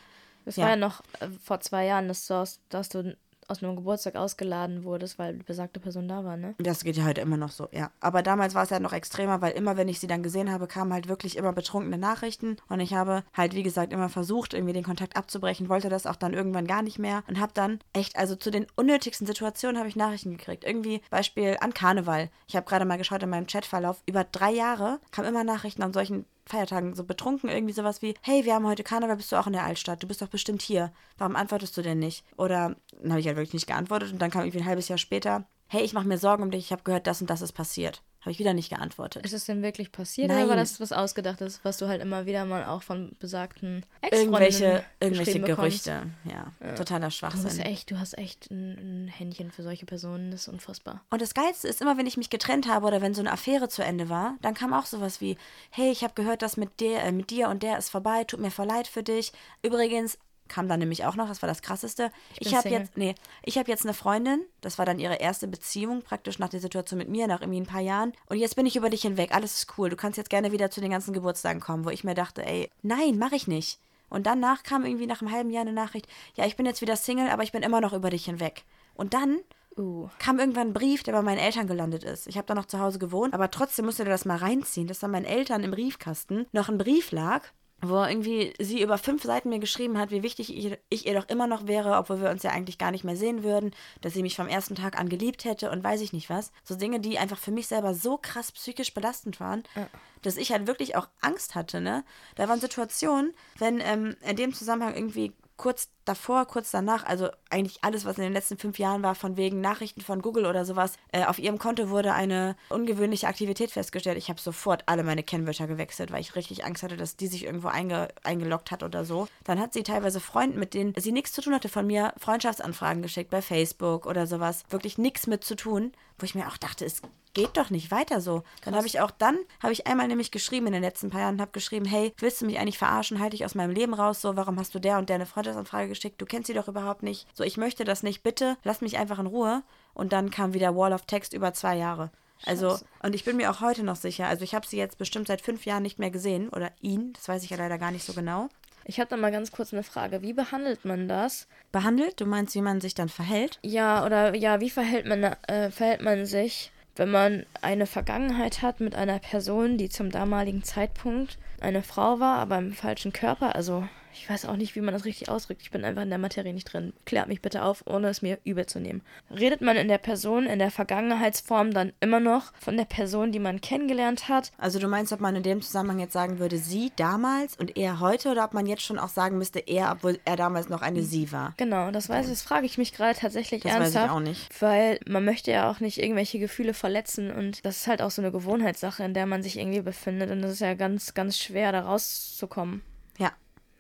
Das Ja. war ja noch äh, vor zwei Jahren, dass du, dass du aus einem Geburtstag ausgeladen wurdest, weil die besagte Person da war, ne? Das geht ja heute immer noch so, ja. Aber damals war es ja noch extremer, weil immer, wenn ich sie dann gesehen habe, kamen halt wirklich immer betrunkene Nachrichten. Und ich habe halt, wie gesagt, immer versucht, irgendwie den Kontakt abzubrechen, wollte das auch dann irgendwann gar nicht mehr und habe dann echt, also zu den unnötigsten Situationen habe ich Nachrichten gekriegt. Irgendwie Beispiel an Karneval. Ich habe gerade mal geschaut in meinem Chatverlauf. Über drei Jahre kamen immer Nachrichten an solchen Feiertagen so betrunken, irgendwie sowas wie, hey, wir haben heute Karneval, bist du auch in der Altstadt? Du bist doch bestimmt hier. Warum antwortest du denn nicht? Oder dann habe ich halt wirklich nicht geantwortet und dann kam irgendwie ein halbes Jahr später, hey, ich mache mir Sorgen um dich, ich habe gehört, das und das ist passiert. Habe ich wieder nicht geantwortet. Ist es denn wirklich passiert Nein. oder war das was Ausgedachtes, was du halt immer wieder mal auch von besagten Irgendwelche, Ex-Freundinnen irgendwelche bekommst? Gerüchte. Ja, totaler Du bist Schwachsinn. echt, du hast echt ein, ein Händchen für solche Personen, das ist unfassbar. Und das Geilste ist immer, wenn ich mich getrennt habe oder wenn so eine Affäre zu Ende war, dann kam auch sowas wie, hey, ich habe gehört, dass mit dir, äh, mit dir und der ist vorbei, tut mir voll leid für dich. Übrigens kam dann nämlich auch noch, das war das krasseste. bin Ich habe jetzt, nee, ich habe jetzt eine Freundin, das war dann ihre erste Beziehung, praktisch nach der Situation mit mir, nach irgendwie ein paar Jahren. Und jetzt bin ich über dich hinweg, alles ist cool. Du kannst jetzt gerne wieder zu den ganzen Geburtstagen kommen, wo ich mir dachte, ey, nein, mache ich nicht. Und danach kam irgendwie nach einem halben Jahr eine Nachricht, ja, ich bin jetzt wieder Single, aber ich bin immer noch über dich hinweg. Und dann Uh. kam irgendwann ein Brief, der bei meinen Eltern gelandet ist. Ich habe da noch zu Hause gewohnt, aber trotzdem musste der das mal reinziehen, dass dann meinen Eltern im Briefkasten noch ein Brief lag, wo irgendwie sie über fünf Seiten mir geschrieben hat, wie wichtig ich, ich ihr doch immer noch wäre, obwohl wir uns ja eigentlich gar nicht mehr sehen würden, dass sie mich vom ersten Tag an geliebt hätte und weiß ich nicht was. So Dinge, die einfach für mich selber so krass psychisch belastend waren, dass ich halt wirklich auch Angst hatte, ne? Da waren Situationen, wenn ähm, in dem Zusammenhang irgendwie kurz davor, kurz danach, also eigentlich alles, was in den letzten fünf Jahren war, von wegen Nachrichten von Google oder sowas, äh, auf ihrem Konto wurde eine ungewöhnliche Aktivität festgestellt. Ich habe sofort alle meine Kennwörter gewechselt, weil ich richtig Angst hatte, dass die sich irgendwo einge eingeloggt hat oder so. Dann hat sie teilweise Freunden, mit denen sie nichts zu tun hatte, von mir Freundschaftsanfragen geschickt bei Facebook oder sowas. Wirklich nichts mit zu tun, wo ich mir auch dachte, es geht doch nicht weiter so. Dann habe ich auch dann, habe ich einmal nämlich geschrieben in den letzten paar Jahren, habe geschrieben, hey, willst du mich eigentlich verarschen? Halte ich aus meinem Leben raus, so, warum hast du der und der eine Freundschaftsanfrage geschickt? Du kennst sie doch überhaupt nicht. So, ich möchte das nicht, bitte, lass mich einfach in Ruhe. Und dann kam wieder Wall of Text über zwei Jahre. Also, und ich bin mir auch heute noch sicher, also ich habe sie jetzt bestimmt seit fünf Jahren nicht mehr gesehen, oder ihn, das weiß ich ja leider gar nicht so genau. Ich habe da mal ganz kurz eine Frage. Wie behandelt man das? Behandelt? Du meinst, wie man sich dann verhält? Ja, oder ja, wie verhält man, äh, verhält man sich, wenn man eine Vergangenheit hat mit einer Person, die zum damaligen Zeitpunkt eine Frau war, aber im falschen Körper? Also, ich weiß auch nicht, wie man das richtig ausdrückt. Ich bin einfach in der Materie nicht drin. Klärt mich bitte auf, ohne es mir übel zu nehmen. Redet man in der Person, in der Vergangenheitsform dann immer noch von der Person, die man kennengelernt hat? Also du meinst, ob man in dem Zusammenhang jetzt sagen würde, sie damals und er heute, oder ob man jetzt schon auch sagen müsste, er, obwohl er damals noch eine sie war? Genau, das weiß ich, das frage ich mich gerade tatsächlich Das weiß ich ernsthaft. auch nicht. Weil man möchte ja auch nicht irgendwelche Gefühle verletzen und das ist halt auch so eine Gewohnheitssache, in der man sich irgendwie befindet und das ist ja ganz, ganz schwer, da rauszukommen.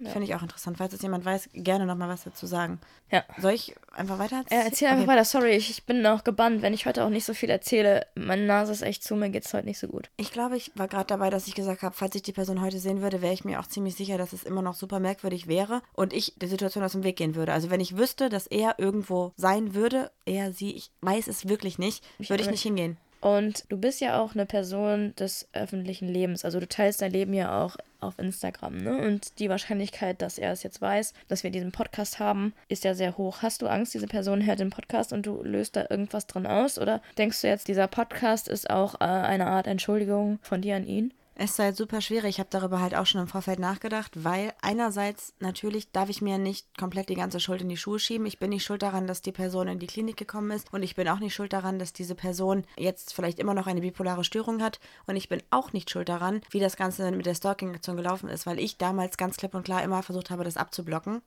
Ja, finde ich auch interessant. Falls es jemand weiß, gerne nochmal was dazu sagen. Ja. Soll ich einfach weiter? Ja, erzähl einfach Okay. weiter. Sorry, ich, ich bin auch gebannt, wenn ich heute auch nicht so viel erzähle. Meine Nase ist echt zu, mir geht's heute nicht so gut. Ich glaube, ich war gerade dabei, dass ich gesagt habe, falls ich die Person heute sehen würde, wäre ich mir auch ziemlich sicher, dass es immer noch super merkwürdig wäre und ich der Situation aus dem Weg gehen würde. Also wenn ich wüsste, dass er irgendwo sein würde, er, sie, ich weiß es wirklich nicht, würde ich nicht hingehen. Und du bist ja auch eine Person des öffentlichen Lebens. Also du teilst dein Leben ja auch auf Instagram, ne? Und die Wahrscheinlichkeit, dass er es jetzt weiß, dass wir diesen Podcast haben, ist ja sehr hoch. Hast du Angst, diese Person hört den Podcast und du löst da irgendwas drin aus? Oder denkst du jetzt, dieser Podcast ist auch äh, eine Art Entschuldigung von dir an ihn? Es ist halt super schwierig. Ich habe darüber halt auch schon im Vorfeld nachgedacht, weil einerseits natürlich darf ich mir nicht komplett die ganze Schuld in die Schuhe schieben. Ich bin nicht schuld daran, dass die Person in die Klinik gekommen ist und ich bin auch nicht schuld daran, dass diese Person jetzt vielleicht immer noch eine bipolare Störung hat und ich bin auch nicht schuld daran, wie das Ganze mit der Stalking-Aktion gelaufen ist, weil ich damals ganz klipp und klar immer versucht habe, das abzublocken.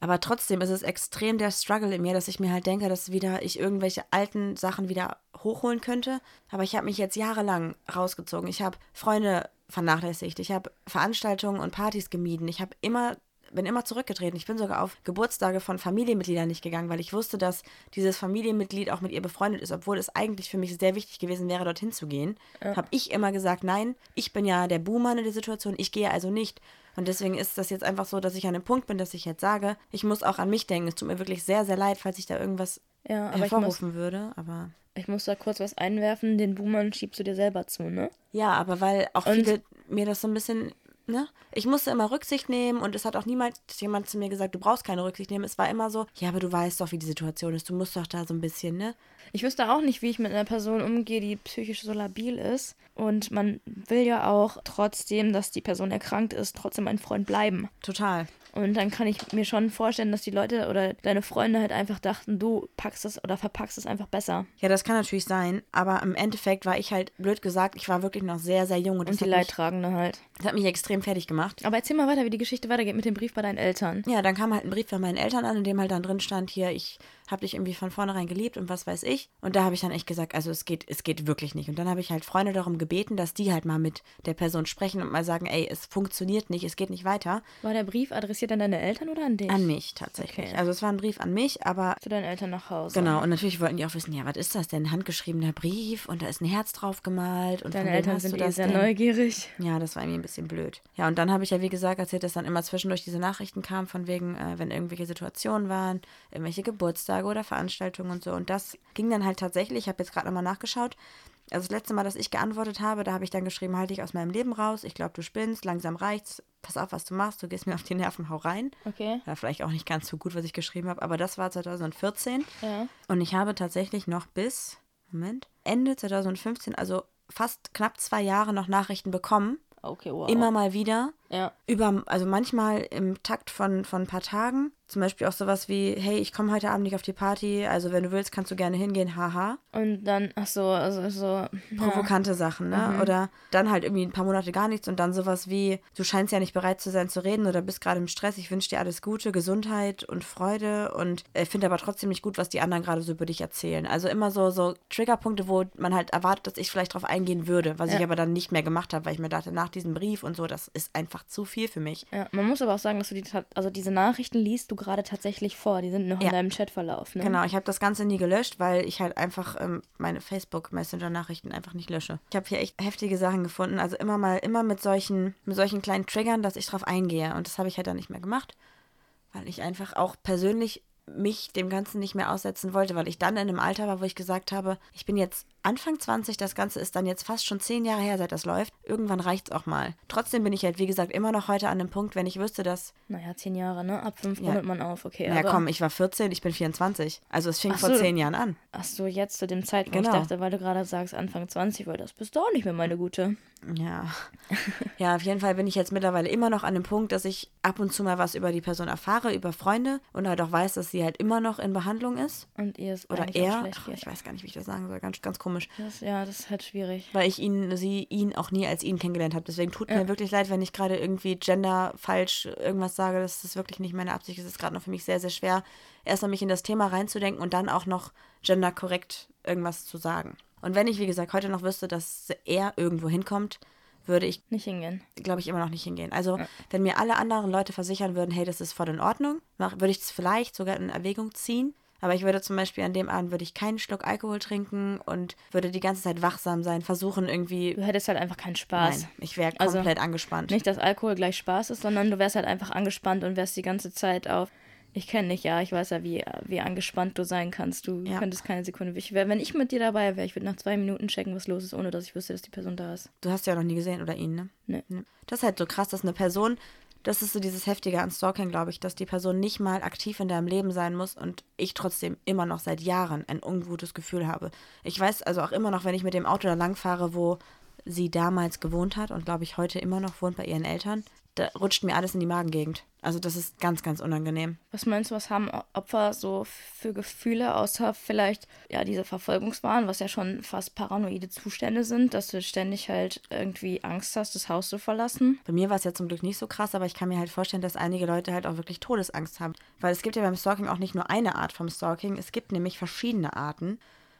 Aber trotzdem ist es extrem der Struggle in mir, dass ich mir halt denke, dass wieder ich irgendwelche alten Sachen wieder hochholen könnte. Aber ich habe mich jetzt jahrelang rausgezogen. Ich habe Freunde vernachlässigt. Ich habe Veranstaltungen und Partys gemieden. Ich habe immer bin immer zurückgetreten. Ich bin sogar auf Geburtstage von Familienmitgliedern nicht gegangen, weil ich wusste, dass dieses Familienmitglied auch mit ihr befreundet ist, obwohl es eigentlich für mich sehr wichtig gewesen wäre, dorthin zu gehen. Habe ich immer gesagt, nein, ich bin ja der Buhmann in der Situation, ich gehe also nicht. Und deswegen ist das jetzt einfach so, dass ich an dem Punkt bin, dass ich jetzt sage, ich muss auch an mich denken. Es tut mir wirklich sehr, sehr leid, falls ich da irgendwas Ja, aber ich muss, hervorrufen würde. Aber ich muss da kurz was einwerfen. Den Boomer schiebst du dir selber zu, ne? Ja, aber weil auch Und- viele mir das so ein bisschen, ne? Ich musste immer Rücksicht nehmen und es hat auch niemals jemand zu mir gesagt, du brauchst keine Rücksicht nehmen. Es war immer so, ja, aber du weißt doch, wie die Situation ist. Du musst doch da so ein bisschen, ne? Ich wüsste auch nicht, wie ich mit einer Person umgehe, die psychisch so labil ist. Und man will ja auch trotzdem, dass die Person erkrankt ist, trotzdem ein Freund bleiben. Total. Und dann kann ich mir schon vorstellen, dass die Leute oder deine Freunde halt einfach dachten, du packst es oder verpackst es einfach besser. Ja, das kann natürlich sein, aber im Endeffekt war ich halt, blöd gesagt, ich war wirklich noch sehr, sehr jung. Und, und die Leidtragende halt. Das hat mich extrem fertig gemacht. Aber erzähl mal weiter, wie die Geschichte weitergeht mit dem Brief bei deinen Eltern. Ja, dann kam halt ein Brief bei meinen Eltern an, in dem halt dann drin stand, hier, ich habe dich irgendwie von vornherein geliebt und was weiß ich. Und da habe ich dann echt gesagt, also es geht, es geht wirklich nicht. Und dann habe ich halt Freunde darum gebeten, dass die halt mal mit der Person sprechen und mal sagen, ey, es funktioniert nicht, es geht nicht weiter. War der Brief adressiert an deine Eltern oder an dich? An mich tatsächlich. Okay. Also es war ein Brief an mich, aber. Zu deinen Eltern nach Hause. Genau, und natürlich wollten die auch wissen, ja, was ist das denn? Ein handgeschriebener Brief und da ist ein Herz drauf gemalt. Und deine Eltern sind eh sehr denn? neugierig. Ja, das war irgendwie ein bisschen blöd. Ja, und dann habe ich ja, wie gesagt, erzählt, dass dann immer zwischendurch diese Nachrichten kamen, von wegen, äh, wenn irgendwelche Situationen waren, irgendwelche Geburtstage oder Veranstaltungen und so. Und das ging dann halt tatsächlich, ich habe jetzt gerade nochmal nachgeschaut, also das letzte Mal, dass ich geantwortet habe, da habe ich dann geschrieben, halte dich aus meinem Leben raus, ich glaube, du spinnst, langsam reicht's, pass auf, was du machst, du gehst mir auf die Nerven, hau rein. Okay. Ja, vielleicht auch nicht ganz so gut, was ich geschrieben habe, aber das war 2014. Ja. Und ich habe tatsächlich noch bis, Moment, Ende 2015, also fast knapp zwei Jahre noch Nachrichten bekommen. Okay, wow. Immer mal wieder. Ja. Über, also manchmal im Takt von, von ein paar Tagen. Zum Beispiel auch sowas wie, hey, ich komme heute Abend nicht auf die Party, also wenn du willst, kannst du gerne hingehen, haha. Und dann, ach so, also so. Provokante ja. Sachen, ne? Mhm. Oder dann halt irgendwie ein paar Monate gar nichts und dann sowas wie, du scheinst ja nicht bereit zu sein zu reden oder bist gerade im Stress, ich wünsche dir alles Gute, Gesundheit und Freude und äh, finde aber trotzdem nicht gut, was die anderen gerade so über dich erzählen. Also immer so, so Triggerpunkte, wo man halt erwartet, dass ich vielleicht drauf eingehen würde, was ja. ich aber dann nicht mehr gemacht habe, weil ich mir dachte, nach diesem Brief und so, das ist einfach zu viel für mich. Ja, man muss aber auch sagen, dass du die, also diese Nachrichten liest du gerade tatsächlich vor. Die sind noch ja. in deinem Chatverlauf. Ne? Genau, ich habe das Ganze nie gelöscht, weil ich halt einfach ähm, meine Facebook-Messenger-Nachrichten einfach nicht lösche. Ich habe hier echt heftige Sachen gefunden. Also immer mal, immer mit solchen, mit solchen kleinen Triggern, dass ich drauf eingehe. Und das habe ich halt dann nicht mehr gemacht, weil ich einfach auch persönlich mich dem Ganzen nicht mehr aussetzen wollte, weil ich dann in einem Alter war, wo ich gesagt habe, ich bin jetzt Anfang 20, das Ganze ist dann jetzt fast schon zehn Jahre her, seit das läuft. Irgendwann reicht es auch mal. Trotzdem bin ich halt, wie gesagt, immer noch heute an dem Punkt, wenn ich wüsste, dass. Naja, zehn Jahre, ne? Ab fünf ja. man auf, okay. Ja, komm, ich war 14, ich bin 24. Also es fing Ach vor so, zehn Jahren an. Ach so, jetzt zu dem Zeitpunkt. Genau. Ich dachte, weil du gerade sagst Anfang 20, weil das bist du auch nicht mehr meine Gute. Ja. *laughs* ja, auf jeden Fall bin ich jetzt mittlerweile immer noch an dem Punkt, dass ich ab und zu mal was über die Person erfahre, über Freunde und halt auch weiß, dass sie halt immer noch in Behandlung ist. Und ihr ist Oder er. Ach, ich weiß gar nicht, wie ich das sagen soll. Ganz, ganz komisch. Das, ja, das ist halt schwierig. Weil ich ihn, sie ihn auch nie als ihn kennengelernt habe. Deswegen tut ja. mir wirklich leid, wenn ich gerade irgendwie gender falsch irgendwas sage. Das ist wirklich nicht meine Absicht. Es ist gerade noch für mich sehr, sehr schwer, erstmal mich in das Thema reinzudenken und dann auch noch genderkorrekt irgendwas zu sagen. Und wenn ich, wie gesagt, heute noch wüsste, dass er irgendwo hinkommt, würde ich nicht hingehen. Glaube ich immer noch nicht hingehen. Also, ja. wenn mir alle anderen Leute versichern würden, hey, das ist voll in Ordnung, würde ich es vielleicht sogar in Erwägung ziehen. Aber ich würde zum Beispiel an dem Abend würde ich keinen Schluck Alkohol trinken und würde die ganze Zeit wachsam sein, versuchen irgendwie. Du hättest halt einfach keinen Spaß. Nein, ich wäre also komplett also, angespannt. Nicht, dass Alkohol gleich Spaß ist, sondern du wärst halt einfach angespannt und wärst die ganze Zeit auf. Ich kenne dich ja, ich weiß ja, wie, wie angespannt du sein kannst. Du ja. könntest keine Sekunde. Ich wär, wenn ich mit dir dabei wäre, ich würde nach zwei Minuten checken, was los ist, ohne dass ich wüsste, dass die Person da ist. Du hast ja noch nie gesehen oder ihn, ne? Nee. Das ist halt so krass, dass eine Person das ist so dieses Heftige an Stalking, glaube ich, dass die Person nicht mal aktiv in deinem Leben sein muss und ich trotzdem immer noch seit Jahren ein ungutes Gefühl habe. Ich weiß also auch immer noch, wenn ich mit dem Auto da langfahre, wo sie damals gewohnt hat und glaube ich heute immer noch wohnt bei ihren Eltern, da rutscht mir alles in die Magengegend. Also das ist ganz, ganz unangenehm. Was meinst du, was haben Opfer so für Gefühle, außer vielleicht ja diese Verfolgungswahn, was ja schon fast paranoide Zustände sind, dass du ständig halt irgendwie Angst hast, das Haus zu verlassen? Bei mir war es ja zum Glück nicht so krass, aber ich kann mir halt vorstellen, dass einige Leute halt auch wirklich Todesangst haben. Weil es gibt ja beim Stalking auch nicht nur eine Art vom Stalking, es gibt nämlich verschiedene Arten.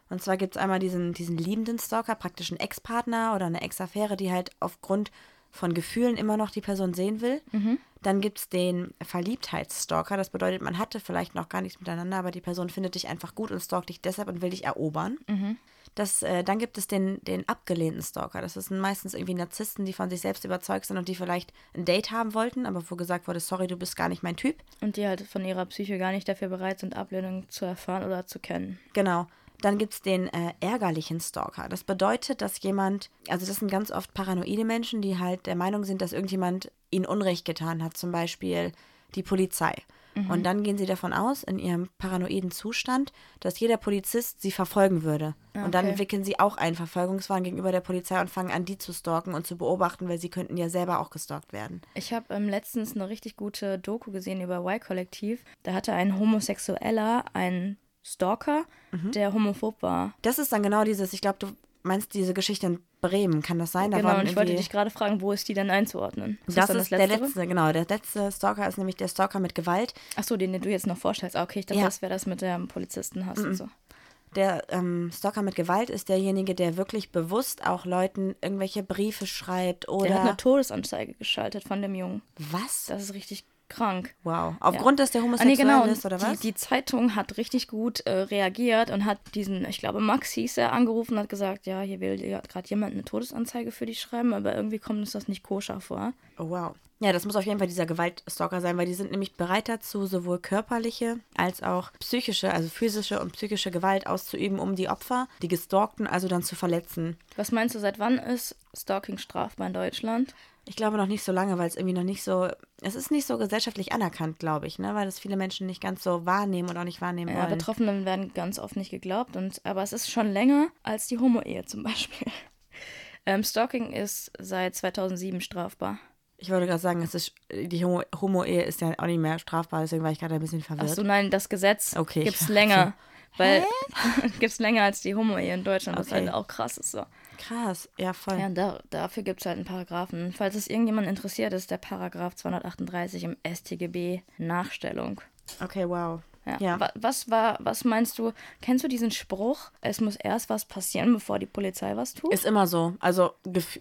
Und zwar gibt es einmal diesen, diesen liebenden Stalker, praktisch einen Ex-Partner oder eine Ex-Affäre, die halt aufgrund von Gefühlen immer noch die Person sehen will. Mhm. Dann gibt es den Verliebtheitsstalker. Das bedeutet, man hatte vielleicht noch gar nichts miteinander, aber die Person findet dich einfach gut und stalkt dich deshalb und will dich erobern. Mhm. Das, äh, dann gibt es den, den abgelehnten Stalker. Das sind meistens irgendwie Narzissten, die von sich selbst überzeugt sind und die vielleicht ein Date haben wollten, aber wo gesagt wurde, sorry, du bist gar nicht mein Typ. Und die halt von ihrer Psyche gar nicht dafür bereit sind, Ablehnung zu erfahren oder zu kennen. Genau. Dann gibt es den äh, ärgerlichen Stalker. Das bedeutet, dass jemand, also das sind ganz oft paranoide Menschen, die halt der Meinung sind, dass irgendjemand ihnen Unrecht getan hat, zum Beispiel die Polizei. Mhm. Und dann gehen sie davon aus, in ihrem paranoiden Zustand, dass jeder Polizist sie verfolgen würde. Okay. Und dann entwickeln sie auch einen Verfolgungswahn gegenüber der Polizei und fangen an, die zu stalken und zu beobachten, weil sie könnten ja selber auch gestalkt werden. Ich habe ähm, letztens eine richtig gute Doku gesehen über Y-Kollektiv. Da hatte ein Homosexueller einen Stalker, mhm. der homophob war. Das ist dann genau dieses, ich glaube, du meinst diese Geschichte in Bremen, kann das sein? Da genau, und ich wollte dich gerade fragen, wo ist die denn einzuordnen? Ist das, das ist das der letzte, genau. Der letzte Stalker ist nämlich der Stalker mit Gewalt. Achso, den, den du jetzt noch vorstellst. Ah, okay, ich dachte, ja. das wäre das mit dem Polizisten hast mm -mm. und so. Der ähm, Stalker mit Gewalt ist derjenige, der wirklich bewusst auch Leuten irgendwelche Briefe schreibt oder. Der hat eine Todesanzeige geschaltet von dem Jungen. Was? Das ist richtig krank. Wow. Aufgrund, ja. dass der homosexuell ah, nee, genau. ist, oder was? Die, die Zeitung hat richtig gut äh, reagiert und hat diesen, ich glaube, Max hieß er, angerufen und hat gesagt, ja, hier will gerade jemand eine Todesanzeige für dich schreiben, aber irgendwie kommt uns das nicht koscher vor. Oh, wow. Ja, das muss auf jeden Fall dieser Gewaltstalker sein, weil die sind nämlich bereit dazu, sowohl körperliche als auch psychische, also physische und psychische Gewalt auszuüben, um die Opfer, die Gestalkten, also dann zu verletzen. Was meinst du, seit wann ist Stalking strafbar in Deutschland? Ich glaube noch nicht so lange, weil es irgendwie noch nicht so, es ist nicht so gesellschaftlich anerkannt, glaube ich, ne? weil das viele Menschen nicht ganz so wahrnehmen und auch nicht wahrnehmen ja, wollen. Betroffenen werden ganz oft nicht geglaubt, und, aber es ist schon länger als die Homo-Ehe zum Beispiel. *laughs* Ähm, Stalking ist seit 2007 strafbar. Ich wollte gerade sagen, es ist, die Homo-Ehe ist ja auch nicht mehr strafbar, deswegen war ich gerade ein bisschen verwirrt. Achso, nein, das Gesetz okay, gibt es länger. *laughs* Weil *laughs* gibt es länger als die Homo-Ehe in Deutschland, okay. was halt auch krass ist so. Krass, ja, voll. Ja, da, dafür gibt es halt einen Paragraphen. Falls es irgendjemand interessiert, ist der Paragraph 238 im StGB Nachstellung. Okay, wow. Ja. ja. Was war, was meinst du? Kennst du diesen Spruch? Es muss erst was passieren, bevor die Polizei was tut? Ist immer so. Also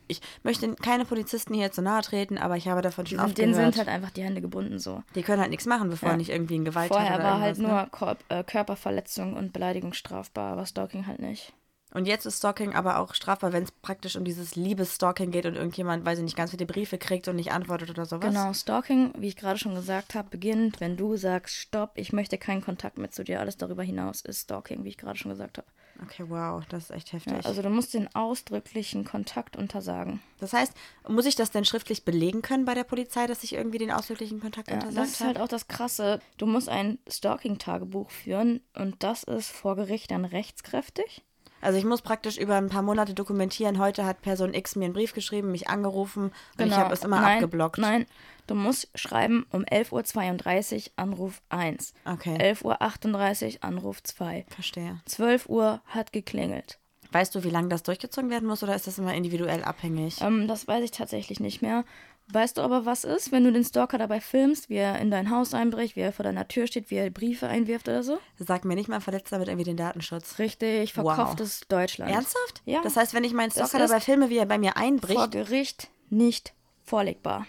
ich möchte keine Polizisten hier zu nahe treten, aber ich habe davon schon oft Denen sind halt einfach die Hände gebunden so. Die können halt nichts machen, bevor ja. nicht irgendwie ein Gewalt Vorher war halt nur ne? Kör Körperverletzung und Beleidigung strafbar, aber Stalking halt nicht. Und jetzt ist Stalking aber auch strafbar, wenn es praktisch um dieses Liebesstalking geht und irgendjemand, weiß ich nicht, ganz viele Briefe kriegt und nicht antwortet oder sowas. Genau, Stalking, wie ich gerade schon gesagt habe, beginnt, wenn du sagst, stopp, ich möchte keinen Kontakt mehr zu dir. Alles darüber hinaus ist Stalking, wie ich gerade schon gesagt habe. Okay, wow, das ist echt heftig. Ja, also du musst den ausdrücklichen Kontakt untersagen. Das heißt, muss ich das denn schriftlich belegen können bei der Polizei, dass ich irgendwie den ausdrücklichen Kontakt ja, untersagt habe? Das ist halt auch das Krasse. Du musst ein Stalking-Tagebuch führen und das ist vor Gericht dann rechtskräftig. Also ich muss praktisch über ein paar Monate dokumentieren, heute hat Person X mir einen Brief geschrieben, mich angerufen und genau. ich habe es immer nein, abgeblockt. Nein, du musst schreiben um 11.32 Uhr Anruf 1. Okay. 11.38 Uhr Anruf 2. Verstehe. 12 Uhr hat geklingelt. Weißt du, wie lange das durchgezogen werden muss oder ist das immer individuell abhängig? Ähm, das weiß ich tatsächlich nicht mehr. Weißt du aber, was ist, wenn du den Stalker dabei filmst, wie er in dein Haus einbricht, wie er vor deiner Tür steht, wie er Briefe einwirft oder so? Sag mir nicht mal, verletzt damit irgendwie den Datenschutz. Richtig, verkauftes wow. Deutschland. Ernsthaft? Ja. Das heißt, wenn ich meinen Stalker dabei filme, wie er bei mir einbricht. Vor Gericht nicht vorlegbar.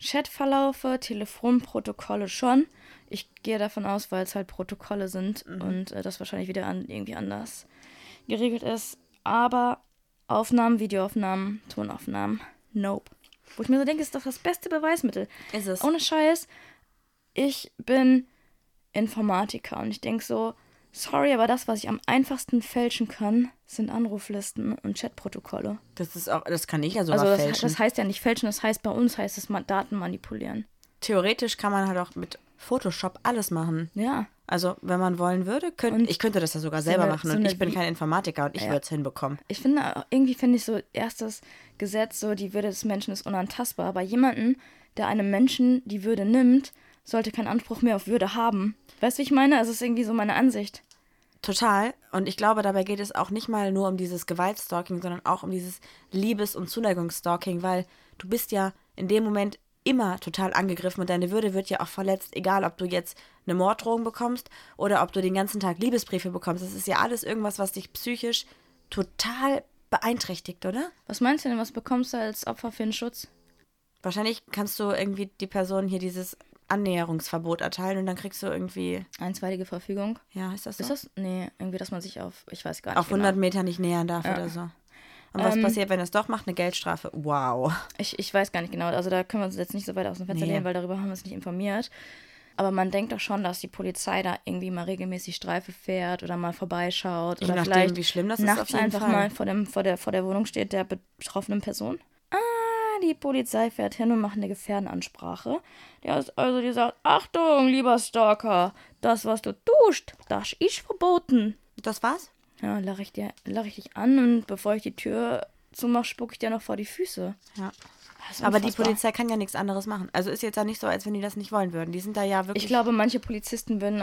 Chatverlaufe, Telefonprotokolle schon. Ich gehe davon aus, weil es halt Protokolle sind mhm. und äh, das wahrscheinlich wieder an, irgendwie anders geregelt ist. Aber Aufnahmen, Videoaufnahmen, Tonaufnahmen, nope. Wo ich mir so denke, ist doch das beste Beweismittel. Ist es. Ohne Scheiß, ich bin Informatiker und ich denke so, sorry, aber das, was ich am einfachsten fälschen kann, sind Anruflisten und Chatprotokolle. Das ist auch, das kann ich ja sogar also das, fälschen. das heißt ja nicht fälschen, das heißt bei uns heißt es Daten manipulieren. Theoretisch kann man halt auch mit Photoshop alles machen. Ja. Also, wenn man wollen würde, könnte ich könnte das ja sogar selber so eine, machen. So und ich bin kein Informatiker und ich ja. würde es hinbekommen. Ich finde, irgendwie finde ich so, erstes Gesetz, so die Würde des Menschen ist unantastbar. Aber jemanden, der einem Menschen die Würde nimmt, sollte keinen Anspruch mehr auf Würde haben. Weißt du, wie ich meine? Also, es ist irgendwie so meine Ansicht. Total. Und ich glaube, dabei geht es auch nicht mal nur um dieses Gewaltstalking, sondern auch um dieses Liebes- und Zuneigungsstalking, weil du bist ja in dem Moment immer total angegriffen und deine Würde wird ja auch verletzt, egal ob du jetzt eine Morddrohung bekommst oder ob du den ganzen Tag Liebesbriefe bekommst. Das ist ja alles irgendwas, was dich psychisch total beeinträchtigt, oder? Was meinst du denn, was bekommst du als Opfer für einen Schutz? Wahrscheinlich kannst du irgendwie die Person hier dieses Annäherungsverbot erteilen und dann kriegst du irgendwie. Einstweilige Verfügung. Ja, ist das so? Ist das? Nee, irgendwie, dass man sich auf, ich weiß gar nicht. Auf 100 genau. Meter nicht nähern darf ja. oder so. Und was ähm, passiert, wenn es doch macht? Eine Geldstrafe. Wow. Ich, ich weiß gar nicht genau. Also da können wir uns jetzt nicht so weit aus dem Fenster nee. lehnen, weil darüber haben wir uns nicht informiert. Aber man denkt doch schon, dass die Polizei da irgendwie mal regelmäßig Streife fährt oder mal vorbeischaut. Je oder nachdem, vielleicht wie schlimm das nachts ist jeden einfach Fall. mal vor, dem, vor, der, vor der Wohnung steht der betroffenen Person. Ah, die Polizei fährt hin und macht eine Gefährdenansprache. Der ist also, die sagt, Achtung, lieber Stalker, das, was du tust, das ist verboten. Das war's? Ja, lache ich, dir- lach ich dich an und bevor ich die Tür zumache, spucke ich dir noch vor die Füße. Ja. Aber die. Polizei kann ja nichts anderes machen. Also ist jetzt ja nicht so, als wenn die das nicht wollen würden. Die sind da ja wirklich. Ich glaube, manche Polizisten würden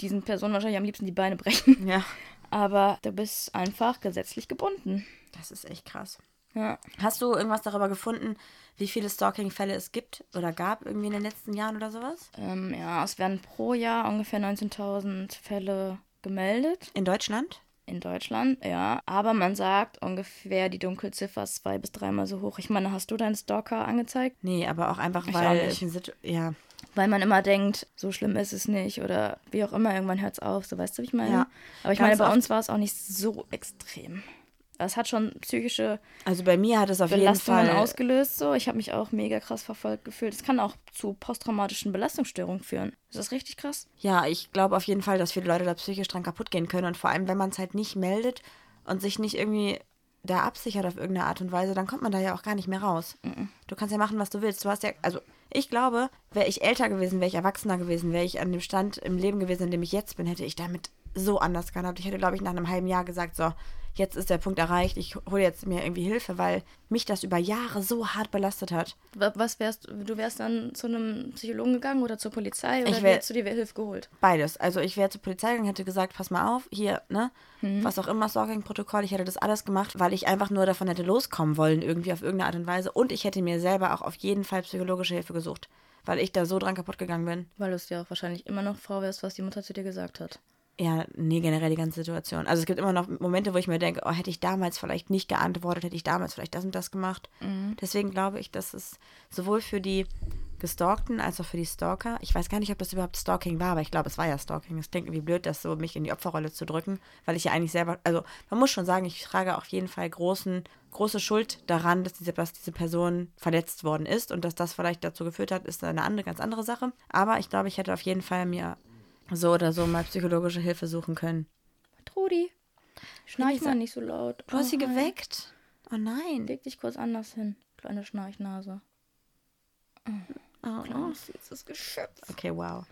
diesen Personen wahrscheinlich am liebsten die Beine brechen. *laughs* Ja. Aber du bist einfach gesetzlich gebunden. Das ist echt krass. Ja. Hast du irgendwas darüber gefunden, wie viele Stalking-Fälle es gibt oder gab irgendwie in den letzten Jahren oder sowas? Ähm, ja, es werden pro Jahr ungefähr 19.000 Fälle gemeldet In Deutschland? In Deutschland, ja. Aber man sagt ungefähr, die Dunkelziffer ist zwei bis dreimal so hoch. Ich meine, hast du deinen Stalker angezeigt? Nee, aber auch einfach, Ich weil auch ja, Weil man immer denkt, so schlimm ist es nicht oder wie auch immer, irgendwann hört es auf. So weißt du, wie ich meine? Ja. Aber ich meine, bei uns war es auch nicht so extrem. Es hat schon psychische also bei mir hat es auf jeden Belastungen Fall ausgelöst. So, ich habe mich auch mega krass verfolgt gefühlt. Es kann auch zu posttraumatischen Belastungsstörungen führen. Ist das richtig krass? Ja, ich glaube auf jeden Fall, dass viele Leute da psychisch dran kaputt gehen können. Und vor allem, wenn man es halt nicht meldet und sich nicht irgendwie da absichert auf irgendeine Art und Weise, dann kommt man da ja auch gar nicht mehr raus. Du kannst ja machen, was du willst. Du hast ja, also ich glaube, wäre ich älter gewesen, wäre ich erwachsener gewesen, wäre ich an dem Stand im Leben gewesen, in dem ich jetzt bin, hätte ich damit so anders gehandhabt. Ich hätte, glaube ich, nach einem halben Jahr gesagt, so, jetzt ist der Punkt erreicht, ich hole jetzt mir irgendwie Hilfe, weil mich das über Jahre so hart belastet hat. Wa- Was wärst du wärst dann zu einem Psychologen gegangen oder zur Polizei oder Ich wär- hättest du dir Hilfe geholt? Beides. Also ich wäre zur Polizei gegangen, hätte gesagt, pass mal auf, hier, ne, Mhm. was auch immer, Stalking-Protokoll, ich hätte das alles gemacht, weil ich einfach nur davon hätte loskommen wollen, irgendwie auf irgendeine Art und Weise. Und ich hätte mir selber auch auf jeden Fall psychologische Hilfe gesucht, weil ich da so dran kaputt gegangen bin. Weil du es dir auch wahrscheinlich immer noch vorwärst, was die Mutter zu dir gesagt hat. Ja, nee, generell die ganze Situation. Also es gibt immer noch Momente, wo ich mir denke, oh, hätte ich damals vielleicht nicht geantwortet, hätte ich damals vielleicht das und das gemacht. Mhm. Deswegen glaube ich, dass es sowohl für die Gestalkten als auch für die Stalker, ich weiß gar nicht, ob das überhaupt Stalking war, aber ich glaube, es war ja Stalking. Es klingt irgendwie blöd, das so mich in die Opferrolle zu drücken, weil ich ja eigentlich selber, also man muss schon sagen, ich trage auf jeden Fall großen, große Schuld daran, dass diese, dass diese Person verletzt worden ist und dass das vielleicht dazu geführt hat, ist eine andere, ganz andere Sache. Aber ich glaube, ich hätte auf jeden Fall mir so oder so mal psychologische Hilfe suchen können. Trudi, schnarch mal nicht so laut. Du hast sie Oh, geweckt? Oh nein. Leg dich kurz anders hin, kleine Schnarchnase. Oh, oh. süßes Geschöpf. Okay, wow.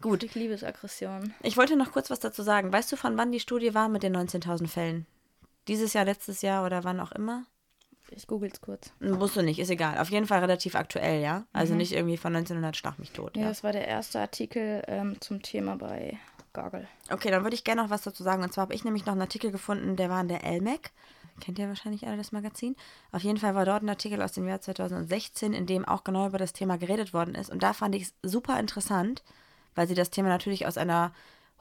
Gut. Ich liebe es Aggression. Ich wollte noch kurz was dazu sagen. Weißt du, von wann die Studie war mit den 19.000 Fällen? Dieses Jahr, letztes Jahr oder wann auch immer? Ich google's kurz. Musst du nicht, ist egal. Auf jeden Fall relativ aktuell, ja? Also nicht irgendwie von 1900 Schlag mich tot. Ja, Ja. das war der erste Artikel ähm, zum Thema bei Goggle. Okay, dann würde ich gerne noch was dazu sagen. Und zwar habe ich nämlich noch einen Artikel gefunden, der war in der LMAC. Kennt ihr wahrscheinlich alle das Magazin? Auf jeden Fall war dort ein Artikel aus dem Jahr 2016, in dem auch genau über das Thema geredet worden ist. Und da fand ich es super interessant, weil sie das Thema natürlich aus einer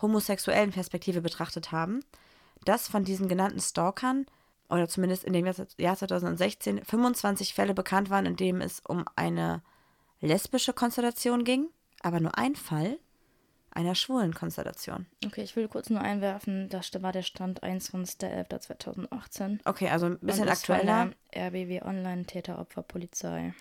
homosexuellen Perspektive betrachtet haben, dass von diesen genannten Stalkern, oder zumindest in dem Jahr Jahr 2016, 25 Fälle bekannt waren, in dem es um eine lesbische Konstellation ging, aber nur ein Fall einer schwulen Konstellation. Okay, ich will kurz nur einwerfen, das war der Stand 21.11.2018. Okay, also ein bisschen Und aktueller. RBW Online Täteropfer Polizei.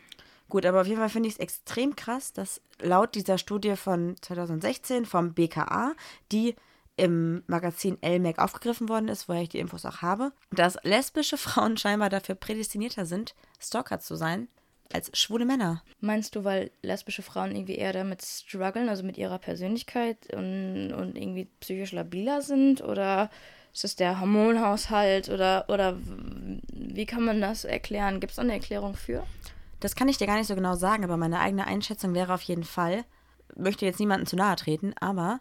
Gut, aber auf jeden Fall finde ich es extrem krass, dass laut dieser Studie von 2016 vom BKA, die im Magazin LMAC aufgegriffen worden ist, woher ich die Infos auch habe, dass lesbische Frauen scheinbar dafür prädestinierter sind, Stalker zu sein, als schwule Männer. Meinst du, weil lesbische Frauen irgendwie eher damit strugglen, also mit ihrer Persönlichkeit und, und irgendwie psychisch labiler sind? Oder ist es der Hormonhaushalt? Oder, oder wie kann man das erklären? Gibt es da eine Erklärung für? Das kann ich dir gar nicht so genau sagen, aber meine eigene Einschätzung wäre auf jeden Fall, möchte jetzt niemandem zu nahe treten, aber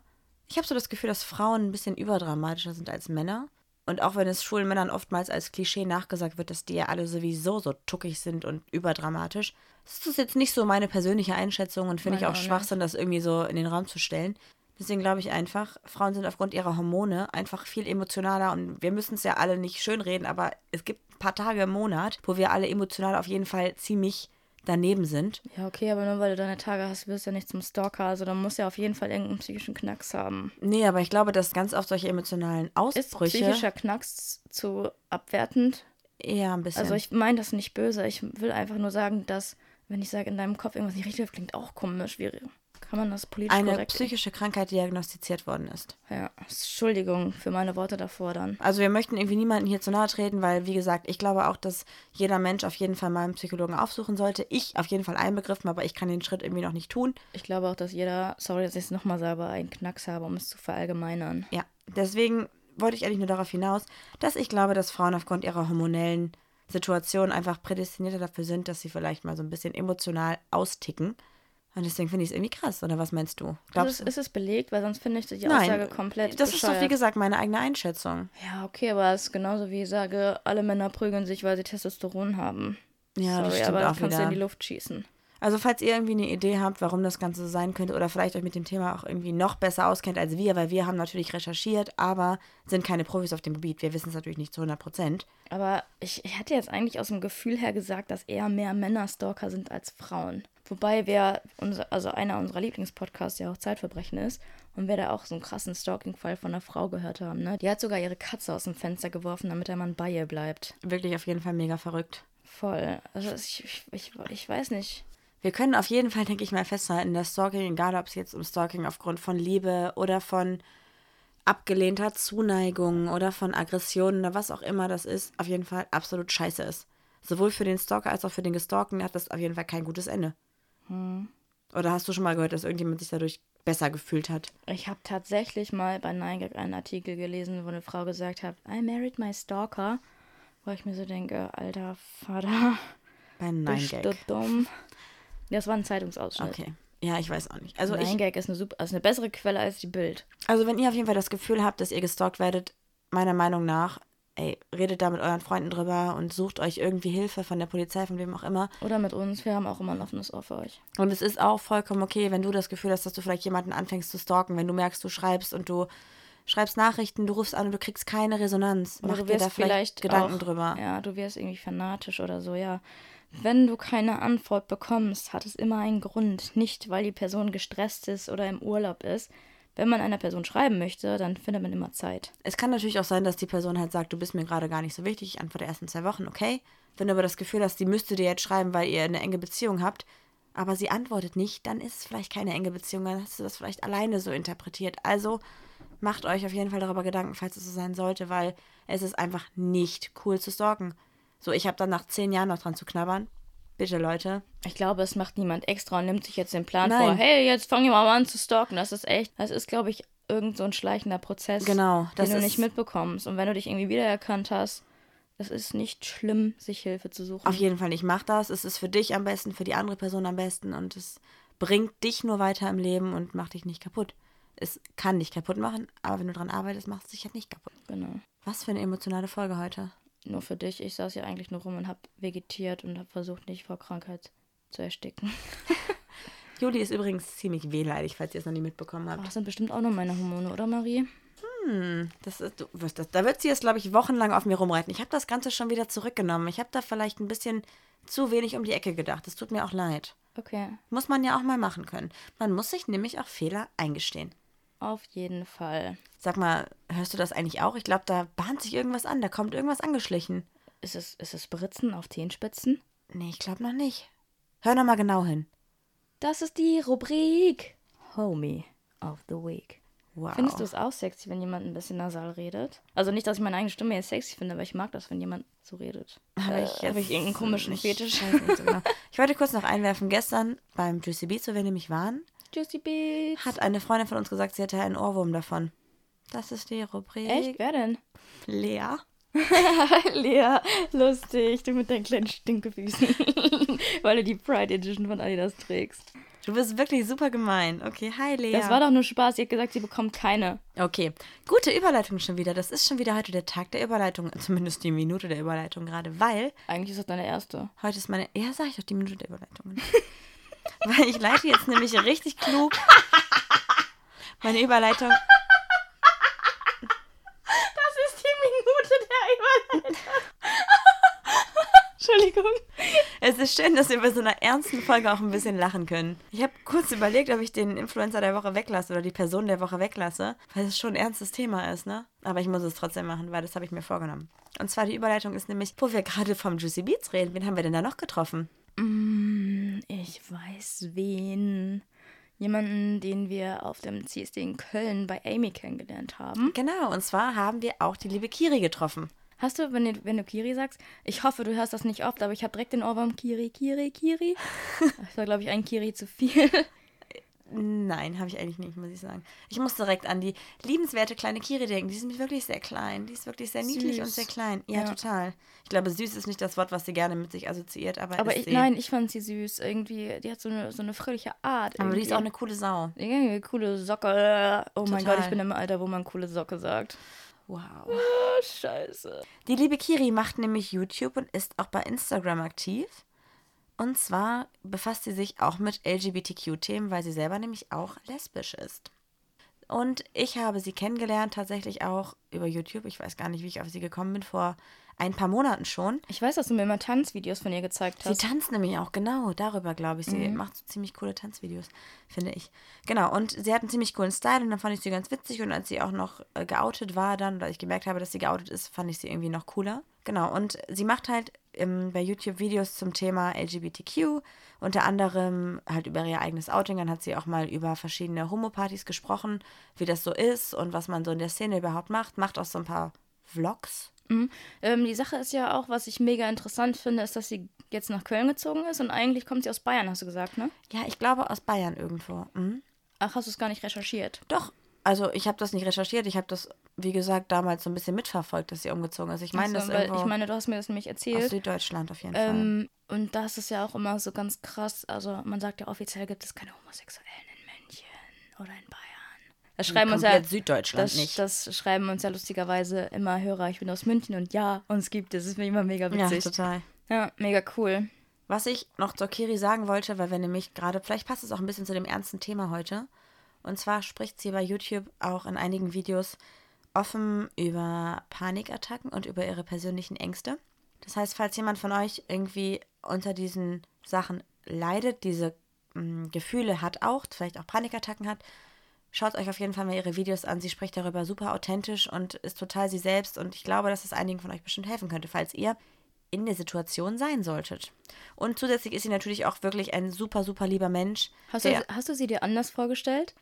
ich habe so das Gefühl, dass Frauen ein bisschen überdramatischer sind als Männer. Und auch wenn es schwulen Männern oftmals als Klischee nachgesagt wird, dass die ja alle sowieso so tuckig sind und überdramatisch, das ist jetzt nicht so meine persönliche Einschätzung und finde ich auch Schwachsinn, das irgendwie so in den Raum zu stellen. Deswegen glaube ich einfach, Frauen sind aufgrund ihrer Hormone einfach viel emotionaler und wir müssen es ja alle nicht schönreden, aber es gibt ein paar Tage im Monat, wo wir alle emotional auf jeden Fall ziemlich daneben sind. Ja, okay, aber nur weil du deine Tage hast, wirst du ja nicht zum Stalker. Also da muss ja auf jeden Fall irgendeinen psychischen Knacks haben. Nee, aber ich glaube, dass ganz oft solche emotionalen Ist Ausbrüche psychischer Knacks zu abwertend? eher ein bisschen. Also ich meine das nicht böse. Ich will einfach nur sagen, dass, wenn ich sage, in deinem Kopf irgendwas nicht richtig läuft, klingt auch komisch. Wie, Kann man das politisch eine korrekt? psychische Krankheit diagnostiziert worden ist. Ja, Entschuldigung für meine Worte davor dann. Also wir möchten irgendwie niemanden hier zu nahe treten, weil, wie gesagt, ich glaube auch, dass jeder Mensch auf jeden Fall mal einen Psychologen aufsuchen sollte. Ich auf jeden Fall einbegriffen, aber ich kann den Schritt irgendwie noch nicht tun. Ich glaube auch, dass jeder, sorry, dass ich es nochmal sage, einen Knacks habe, um es zu verallgemeinern. Ja, deswegen wollte ich eigentlich nur darauf hinaus, dass ich glaube, dass Frauen aufgrund ihrer hormonellen Situation einfach prädestinierter dafür sind, dass sie vielleicht mal so ein bisschen emotional austicken. Und deswegen finde ich es irgendwie krass, oder was meinst du? Glaubst also ist, ist es belegt? Weil sonst finde ich die Nein, Aussage komplett Das bescheuert. ist doch, wie gesagt, meine eigene Einschätzung. Ja, okay, aber es ist genauso wie ich sage, alle Männer prügeln sich, weil sie Testosteron haben. Ja, Sorry, das stimmt aber auch kannst du wieder. in die Luft schießen. Also falls ihr irgendwie eine Idee habt, warum das Ganze so sein könnte oder vielleicht euch mit dem Thema auch irgendwie noch besser auskennt als wir, weil wir haben natürlich recherchiert, aber sind keine Profis auf dem Gebiet. Wir wissen es natürlich nicht zu 100 Prozent. Aber ich, ich hätte jetzt eigentlich aus dem Gefühl her gesagt, dass eher mehr Männer Stalker sind als Frauen. Wobei wir, unser, also einer unserer Lieblingspodcasts ja auch Zeitverbrechen ist und wir da auch so einen krassen Stalking-Fall von einer Frau gehört haben. Ne? Die hat sogar ihre Katze aus dem Fenster geworfen, damit der Mann bei ihr bleibt. Wirklich auf jeden Fall mega verrückt. Voll. Also ich, ich, ich, ich weiß nicht. Wir können auf jeden Fall, denke ich mal, festhalten, dass Stalking, egal ob es jetzt um Stalking aufgrund von Liebe oder von abgelehnter Zuneigung oder von Aggressionen oder was auch immer das ist, auf jeden Fall absolut scheiße ist. Sowohl für den Stalker als auch für den Gestalken hat das auf jeden Fall kein gutes Ende. Oder hast du schon mal gehört, dass irgendjemand sich dadurch besser gefühlt hat? Ich habe tatsächlich mal bei 9gag einen Artikel gelesen, wo eine Frau gesagt hat, I married my stalker. Wo ich mir so denke, alter Vater, Bei bist 9gag. du dumm? Das war ein Zeitungsausschnitt. Okay. Ja, ich weiß auch nicht. Also ich, 9gag ist eine, super, also eine bessere Quelle als die Bild. Also wenn ihr auf jeden Fall das Gefühl habt, dass ihr gestalkt werdet, meiner Meinung nach, ey, redet da mit euren Freunden drüber und sucht euch irgendwie Hilfe von der Polizei, von wem auch immer. Oder mit uns, wir haben auch immer ein offenes Ohr für euch. Und es ist auch vollkommen okay, wenn du das Gefühl hast, dass du vielleicht jemanden anfängst zu stalken, wenn du merkst, du schreibst und du schreibst Nachrichten, du rufst an und du kriegst keine Resonanz. Oder Mach du dir da vielleicht, vielleicht Gedanken auch, drüber. Ja, du wirst irgendwie fanatisch oder so, ja. Wenn du keine Antwort bekommst, hat es immer einen Grund. Nicht, weil die Person gestresst ist oder im Urlaub ist. Wenn man einer Person schreiben möchte, dann findet man immer Zeit. Es kann natürlich auch sein, dass die Person halt sagt, du bist mir gerade gar nicht so wichtig, ich antworte erst in zwei Wochen, okay? Wenn du aber das Gefühl hast, die müsste dir jetzt schreiben, weil ihr eine enge Beziehung habt, aber sie antwortet nicht, dann ist es vielleicht keine enge Beziehung, dann hast du das vielleicht alleine so interpretiert. Also macht euch auf jeden Fall darüber Gedanken, falls es so sein sollte, weil es ist einfach nicht cool zu stalken. So, ich habe dann nach zehn Jahren noch dran zu knabbern. Bitte, Leute. Ich glaube, es macht niemand extra und nimmt sich jetzt den Plan Nein. vor, hey, jetzt fangen wir mal an zu stalken. Das ist echt, das ist, glaube ich, irgend so ein schleichender Prozess, Genau, den du nicht mitbekommst. Und wenn du dich irgendwie wiedererkannt hast, es ist nicht schlimm, sich Hilfe zu suchen. Auf jeden Fall nicht. Mach das. Es ist für dich am besten, für die andere Person am besten und es bringt dich nur weiter im Leben und macht dich nicht kaputt. Es kann dich kaputt machen, aber wenn du dran arbeitest, macht es dich halt nicht kaputt. Genau. Was für eine emotionale Folge heute. Nur für dich. Ich saß ja eigentlich nur rum und habe vegetiert und habe versucht, nicht vor Krankheit zu ersticken. *laughs* Juli ist übrigens ziemlich wehleidig, falls ihr es noch nie mitbekommen habt. das sind bestimmt auch nur meine Hormone, oder Marie? Das ist, wirst das, da wird sie jetzt, glaube ich, wochenlang auf mir rumreiten. Ich habe das Ganze schon wieder zurückgenommen. Ich habe da vielleicht ein bisschen zu wenig um die Ecke gedacht. Es tut mir auch leid. Okay, Muss man ja auch mal machen können. Man muss sich nämlich auch Fehler eingestehen. auf jeden Fall. Sag mal, hörst du das eigentlich auch? Ich glaube, da bahnt sich irgendwas an. Da kommt irgendwas angeschlichen. Ist es, ist es Britzen auf Zehenspitzen? Nee, ich glaube noch nicht. Hör noch mal genau hin. Das ist die Rubrik Homie of the Week. Wow. Findest du es auch sexy, wenn jemand ein bisschen nasal redet? Also nicht, dass ich meine eigene Stimme jetzt sexy finde, aber ich mag das, wenn jemand so redet. Habe Äh, ich, hab ich irgendeinen komischen nicht- Fetisch? so genau. Ich wollte kurz noch einwerfen, gestern beim Juicy Beats, wo wir nämlich waren, Juicy Beats. hat eine Freundin von uns gesagt, sie hätte einen Ohrwurm davon. Das ist die Rubrik. Echt? Wer denn? Lea. *laughs* Lea, lustig, du mit deinen kleinen Stinkefüßen. *laughs* Weil du die Pride Edition von Adidas trägst. Du bist wirklich super gemein. Okay, hi Lea. Das war doch nur Spaß. Sie hat gesagt, sie bekommt keine. Okay, gute Überleitung schon wieder. Das ist schon wieder heute der Tag der Überleitung. Zumindest die Minute der Überleitung gerade, weil Eigentlich ist das deine erste. heute ist meine. Ja, sag ich doch, die Minute der Überleitung. *laughs* weil ich leite jetzt nämlich richtig klug meine Überleitung. Das ist die Minute der Überleitung. Entschuldigung. Es ist schön, dass wir bei so einer ernsten Folge auch ein bisschen lachen können. Ich habe kurz überlegt, ob ich den Influencer der Woche weglasse oder die Person der Woche weglasse, weil es schon ein ernstes Thema ist, ne? Aber ich muss es trotzdem machen, weil das habe ich mir vorgenommen. Und zwar die Überleitung ist nämlich, wo wir gerade vom Juicy Beats reden. Wen haben wir denn da noch getroffen? Mm, ich weiß wen. Jemanden, den wir auf dem CSD in Köln bei Amy kennengelernt haben. Genau, und zwar haben wir auch die liebe Kiri getroffen. Hast du, wenn du, wenn du Kiri sagst, ich hoffe, du hörst das nicht oft, aber ich habe direkt den Ohrwurm Kiri, Kiri, Kiri. *laughs* Das war, glaube ich, ein Kiri zu viel. Nein, habe ich eigentlich nicht, muss ich sagen. Ich muss direkt an die liebenswerte kleine Kiri denken. Die ist nämlich wirklich sehr klein. Die ist wirklich sehr niedlich Süß. und sehr klein. Ja, Ja. total. Ich glaube, süß ist nicht das Wort, was sie gerne mit sich assoziiert, aber, Aber ist ich, nein, ich fand sie süß. Irgendwie, die hat so eine, so eine fröhliche Art. aber die ist irgendwie. auch eine coole Sau. Irgendwie eine coole Socke. Oh mein Total. Gott, ich bin im Alter, wo man coole Socke sagt. Wow. Oh, scheiße. Die liebe Kiri macht nämlich YouTube und ist auch bei Instagram aktiv. Und zwar befasst sie sich auch mit LGBTQ-Themen, weil sie selber nämlich auch lesbisch ist. Und ich habe sie kennengelernt tatsächlich auch über YouTube. Ich weiß gar nicht, wie ich auf sie gekommen bin, vor ein paar Monaten schon. Ich weiß, dass du mir immer Tanzvideos von ihr gezeigt Sie hast. tanzt nämlich auch, genau, darüber glaube ich. Sie macht so ziemlich coole Tanzvideos, finde ich. Genau, und sie hat einen ziemlich coolen Style und dann fand ich sie ganz witzig und als sie auch noch äh, geoutet war dann, oder ich gemerkt habe, dass sie geoutet ist, fand ich sie irgendwie noch cooler. Genau, und sie macht halt ähm, bei YouTube Videos zum Thema LGBTQ, unter anderem halt über ihr eigenes Outing. Dann hat sie auch mal über verschiedene Homopartys gesprochen, wie das so ist und was man so in der Szene überhaupt macht. Macht auch so ein paar Vlogs. Ähm, die Sache ist ja auch, was ich mega interessant finde, ist, dass sie jetzt nach Köln gezogen ist und eigentlich kommt sie aus Bayern, hast du gesagt, ne? Ja, ich glaube aus Bayern irgendwo. Mhm. Ach, hast du es gar nicht recherchiert? Doch, also ich habe das nicht recherchiert, ich habe das, wie gesagt, damals so ein bisschen mitverfolgt, dass sie umgezogen ist. Ich meine, Ach so, das ich meine, du hast mir das nämlich aus erzählt. Süddeutschland auf jeden Fall. Ähm, und das ist ja auch immer so ganz krass. Also man sagt ja offiziell gibt es keine Homosexuellen in München oder in Bayern. Das schreiben uns ja Süddeutschland das, nicht. Das schreiben uns ja lustigerweise immer Hörer. Ich bin aus München und ja, uns gibt es. Das ist mir immer mega Ja, witzig. total. Ja, mega cool. Was ich noch zur Kiri sagen wollte, weil wir nämlich gerade, vielleicht passt es auch ein bisschen zu dem ernsten Thema heute. Und zwar spricht sie bei YouTube auch in einigen Videos offen über Panikattacken und über ihre persönlichen Ängste. Das heißt, falls jemand von euch irgendwie unter diesen Sachen leidet, diese mh, Gefühle hat auch, vielleicht auch Panikattacken hat, schaut euch auf jeden Fall mal ihre Videos an. Sie spricht darüber super authentisch und ist total sie selbst. Und ich glaube, dass es einigen von euch bestimmt helfen könnte, falls ihr in der Situation sein solltet. Und zusätzlich ist sie natürlich auch wirklich ein super, super lieber Mensch. Hast du, hast du sie dir anders vorgestellt?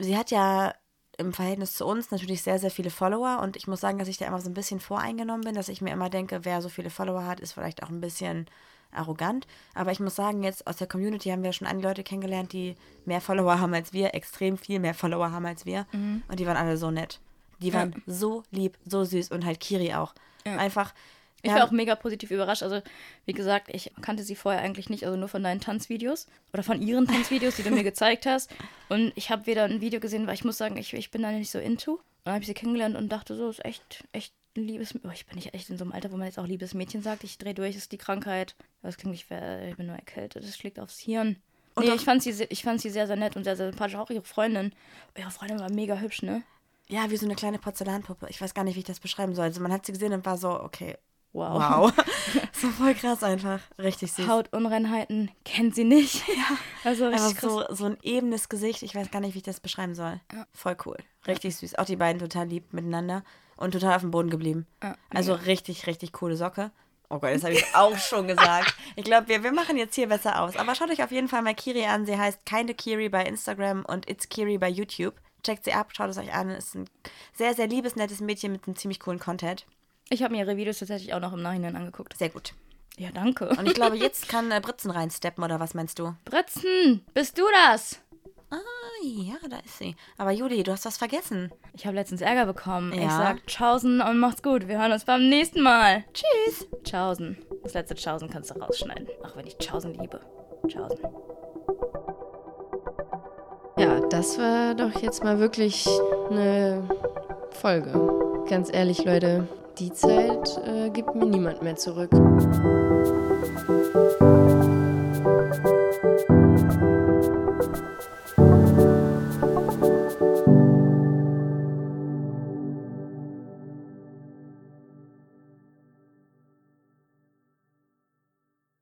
sie hat ja im Verhältnis zu uns natürlich sehr, sehr viele Follower und ich muss sagen, dass ich da immer so ein bisschen voreingenommen bin, dass ich mir immer denke, wer so viele Follower hat, ist vielleicht auch ein bisschen arrogant. Aber ich muss sagen, jetzt aus der Community haben wir schon einige Leute kennengelernt, die mehr Follower haben als wir, extrem viel mehr Follower haben als wir. Und die waren alle so nett. Die waren Ja. so lieb, so süß und halt Kiri auch. Einfach. Ich war auch mega positiv überrascht. Also, wie gesagt, ich kannte sie vorher eigentlich nicht, also nur von deinen Tanzvideos oder von ihren Tanzvideos, die du mir *laughs* gezeigt hast. Und ich habe weder ein Video gesehen, weil ich muss sagen, ich, ich bin da nicht so into. Und dann habe ich sie kennengelernt und dachte, so ist echt, echt ein liebes. Oh, ich bin nicht echt in so einem Alter, wo man jetzt auch liebes Mädchen sagt. Ich drehe durch, ist die Krankheit. Das klingt nicht, ich bin nur erkältet. Das schlägt aufs Hirn. Und nee, ich fand, sie, ich fand sie sehr, sehr nett und sehr, sehr sympathisch. Auch ihre Freundin. Ihre Freundin war mega hübsch, ne? Ja, wie so eine kleine Porzellanpuppe. Ich weiß gar nicht, wie ich das beschreiben soll. Also man hat sie gesehen und war so, okay, Wow. wow. *laughs* so voll krass einfach. Richtig süß. Hautunreinheiten kennt sie nicht. *laughs* Ja. Also richtig so, so ein ebenes Gesicht. Ich weiß gar nicht, wie ich das beschreiben soll. Voll cool. Richtig süß. Auch die beiden total lieb miteinander und total auf dem Boden geblieben. Ja, also richtig, richtig coole Socke. Oh Gott, das habe ich auch schon gesagt. *laughs* Ich glaube, wir, wir machen jetzt hier besser aus. Aber schaut euch auf jeden Fall mal Kiri an. Sie heißt Keine Kiri bei Instagram und It's Kiri bei YouTube. Checkt sie ab, schaut es euch an. Ist ein sehr, sehr liebes, nettes Mädchen mit einem ziemlich coolen Content. Ich habe mir ihre Videos tatsächlich auch noch im Nachhinein angeguckt. Sehr gut. Ja, danke. Und ich glaube, jetzt *laughs* kann äh, Britzen reinsteppen, oder was meinst du? Britzen, bist du das? Ah, ja, da ist sie. Aber Juli, du hast was vergessen. Ich habe letztens Ärger bekommen. Ich Ja. sag Tschaußen und macht's gut. Wir hören uns beim nächsten Mal. Tschüss. Tschaußen. Das letzte Tschaußen kannst du rausschneiden. Auch wenn ich Tschaußen liebe. Tschaußen. Ja, das war doch jetzt mal wirklich eine Folge. Ganz ehrlich, Leute, die Zeit äh, gibt mir niemand mehr zurück.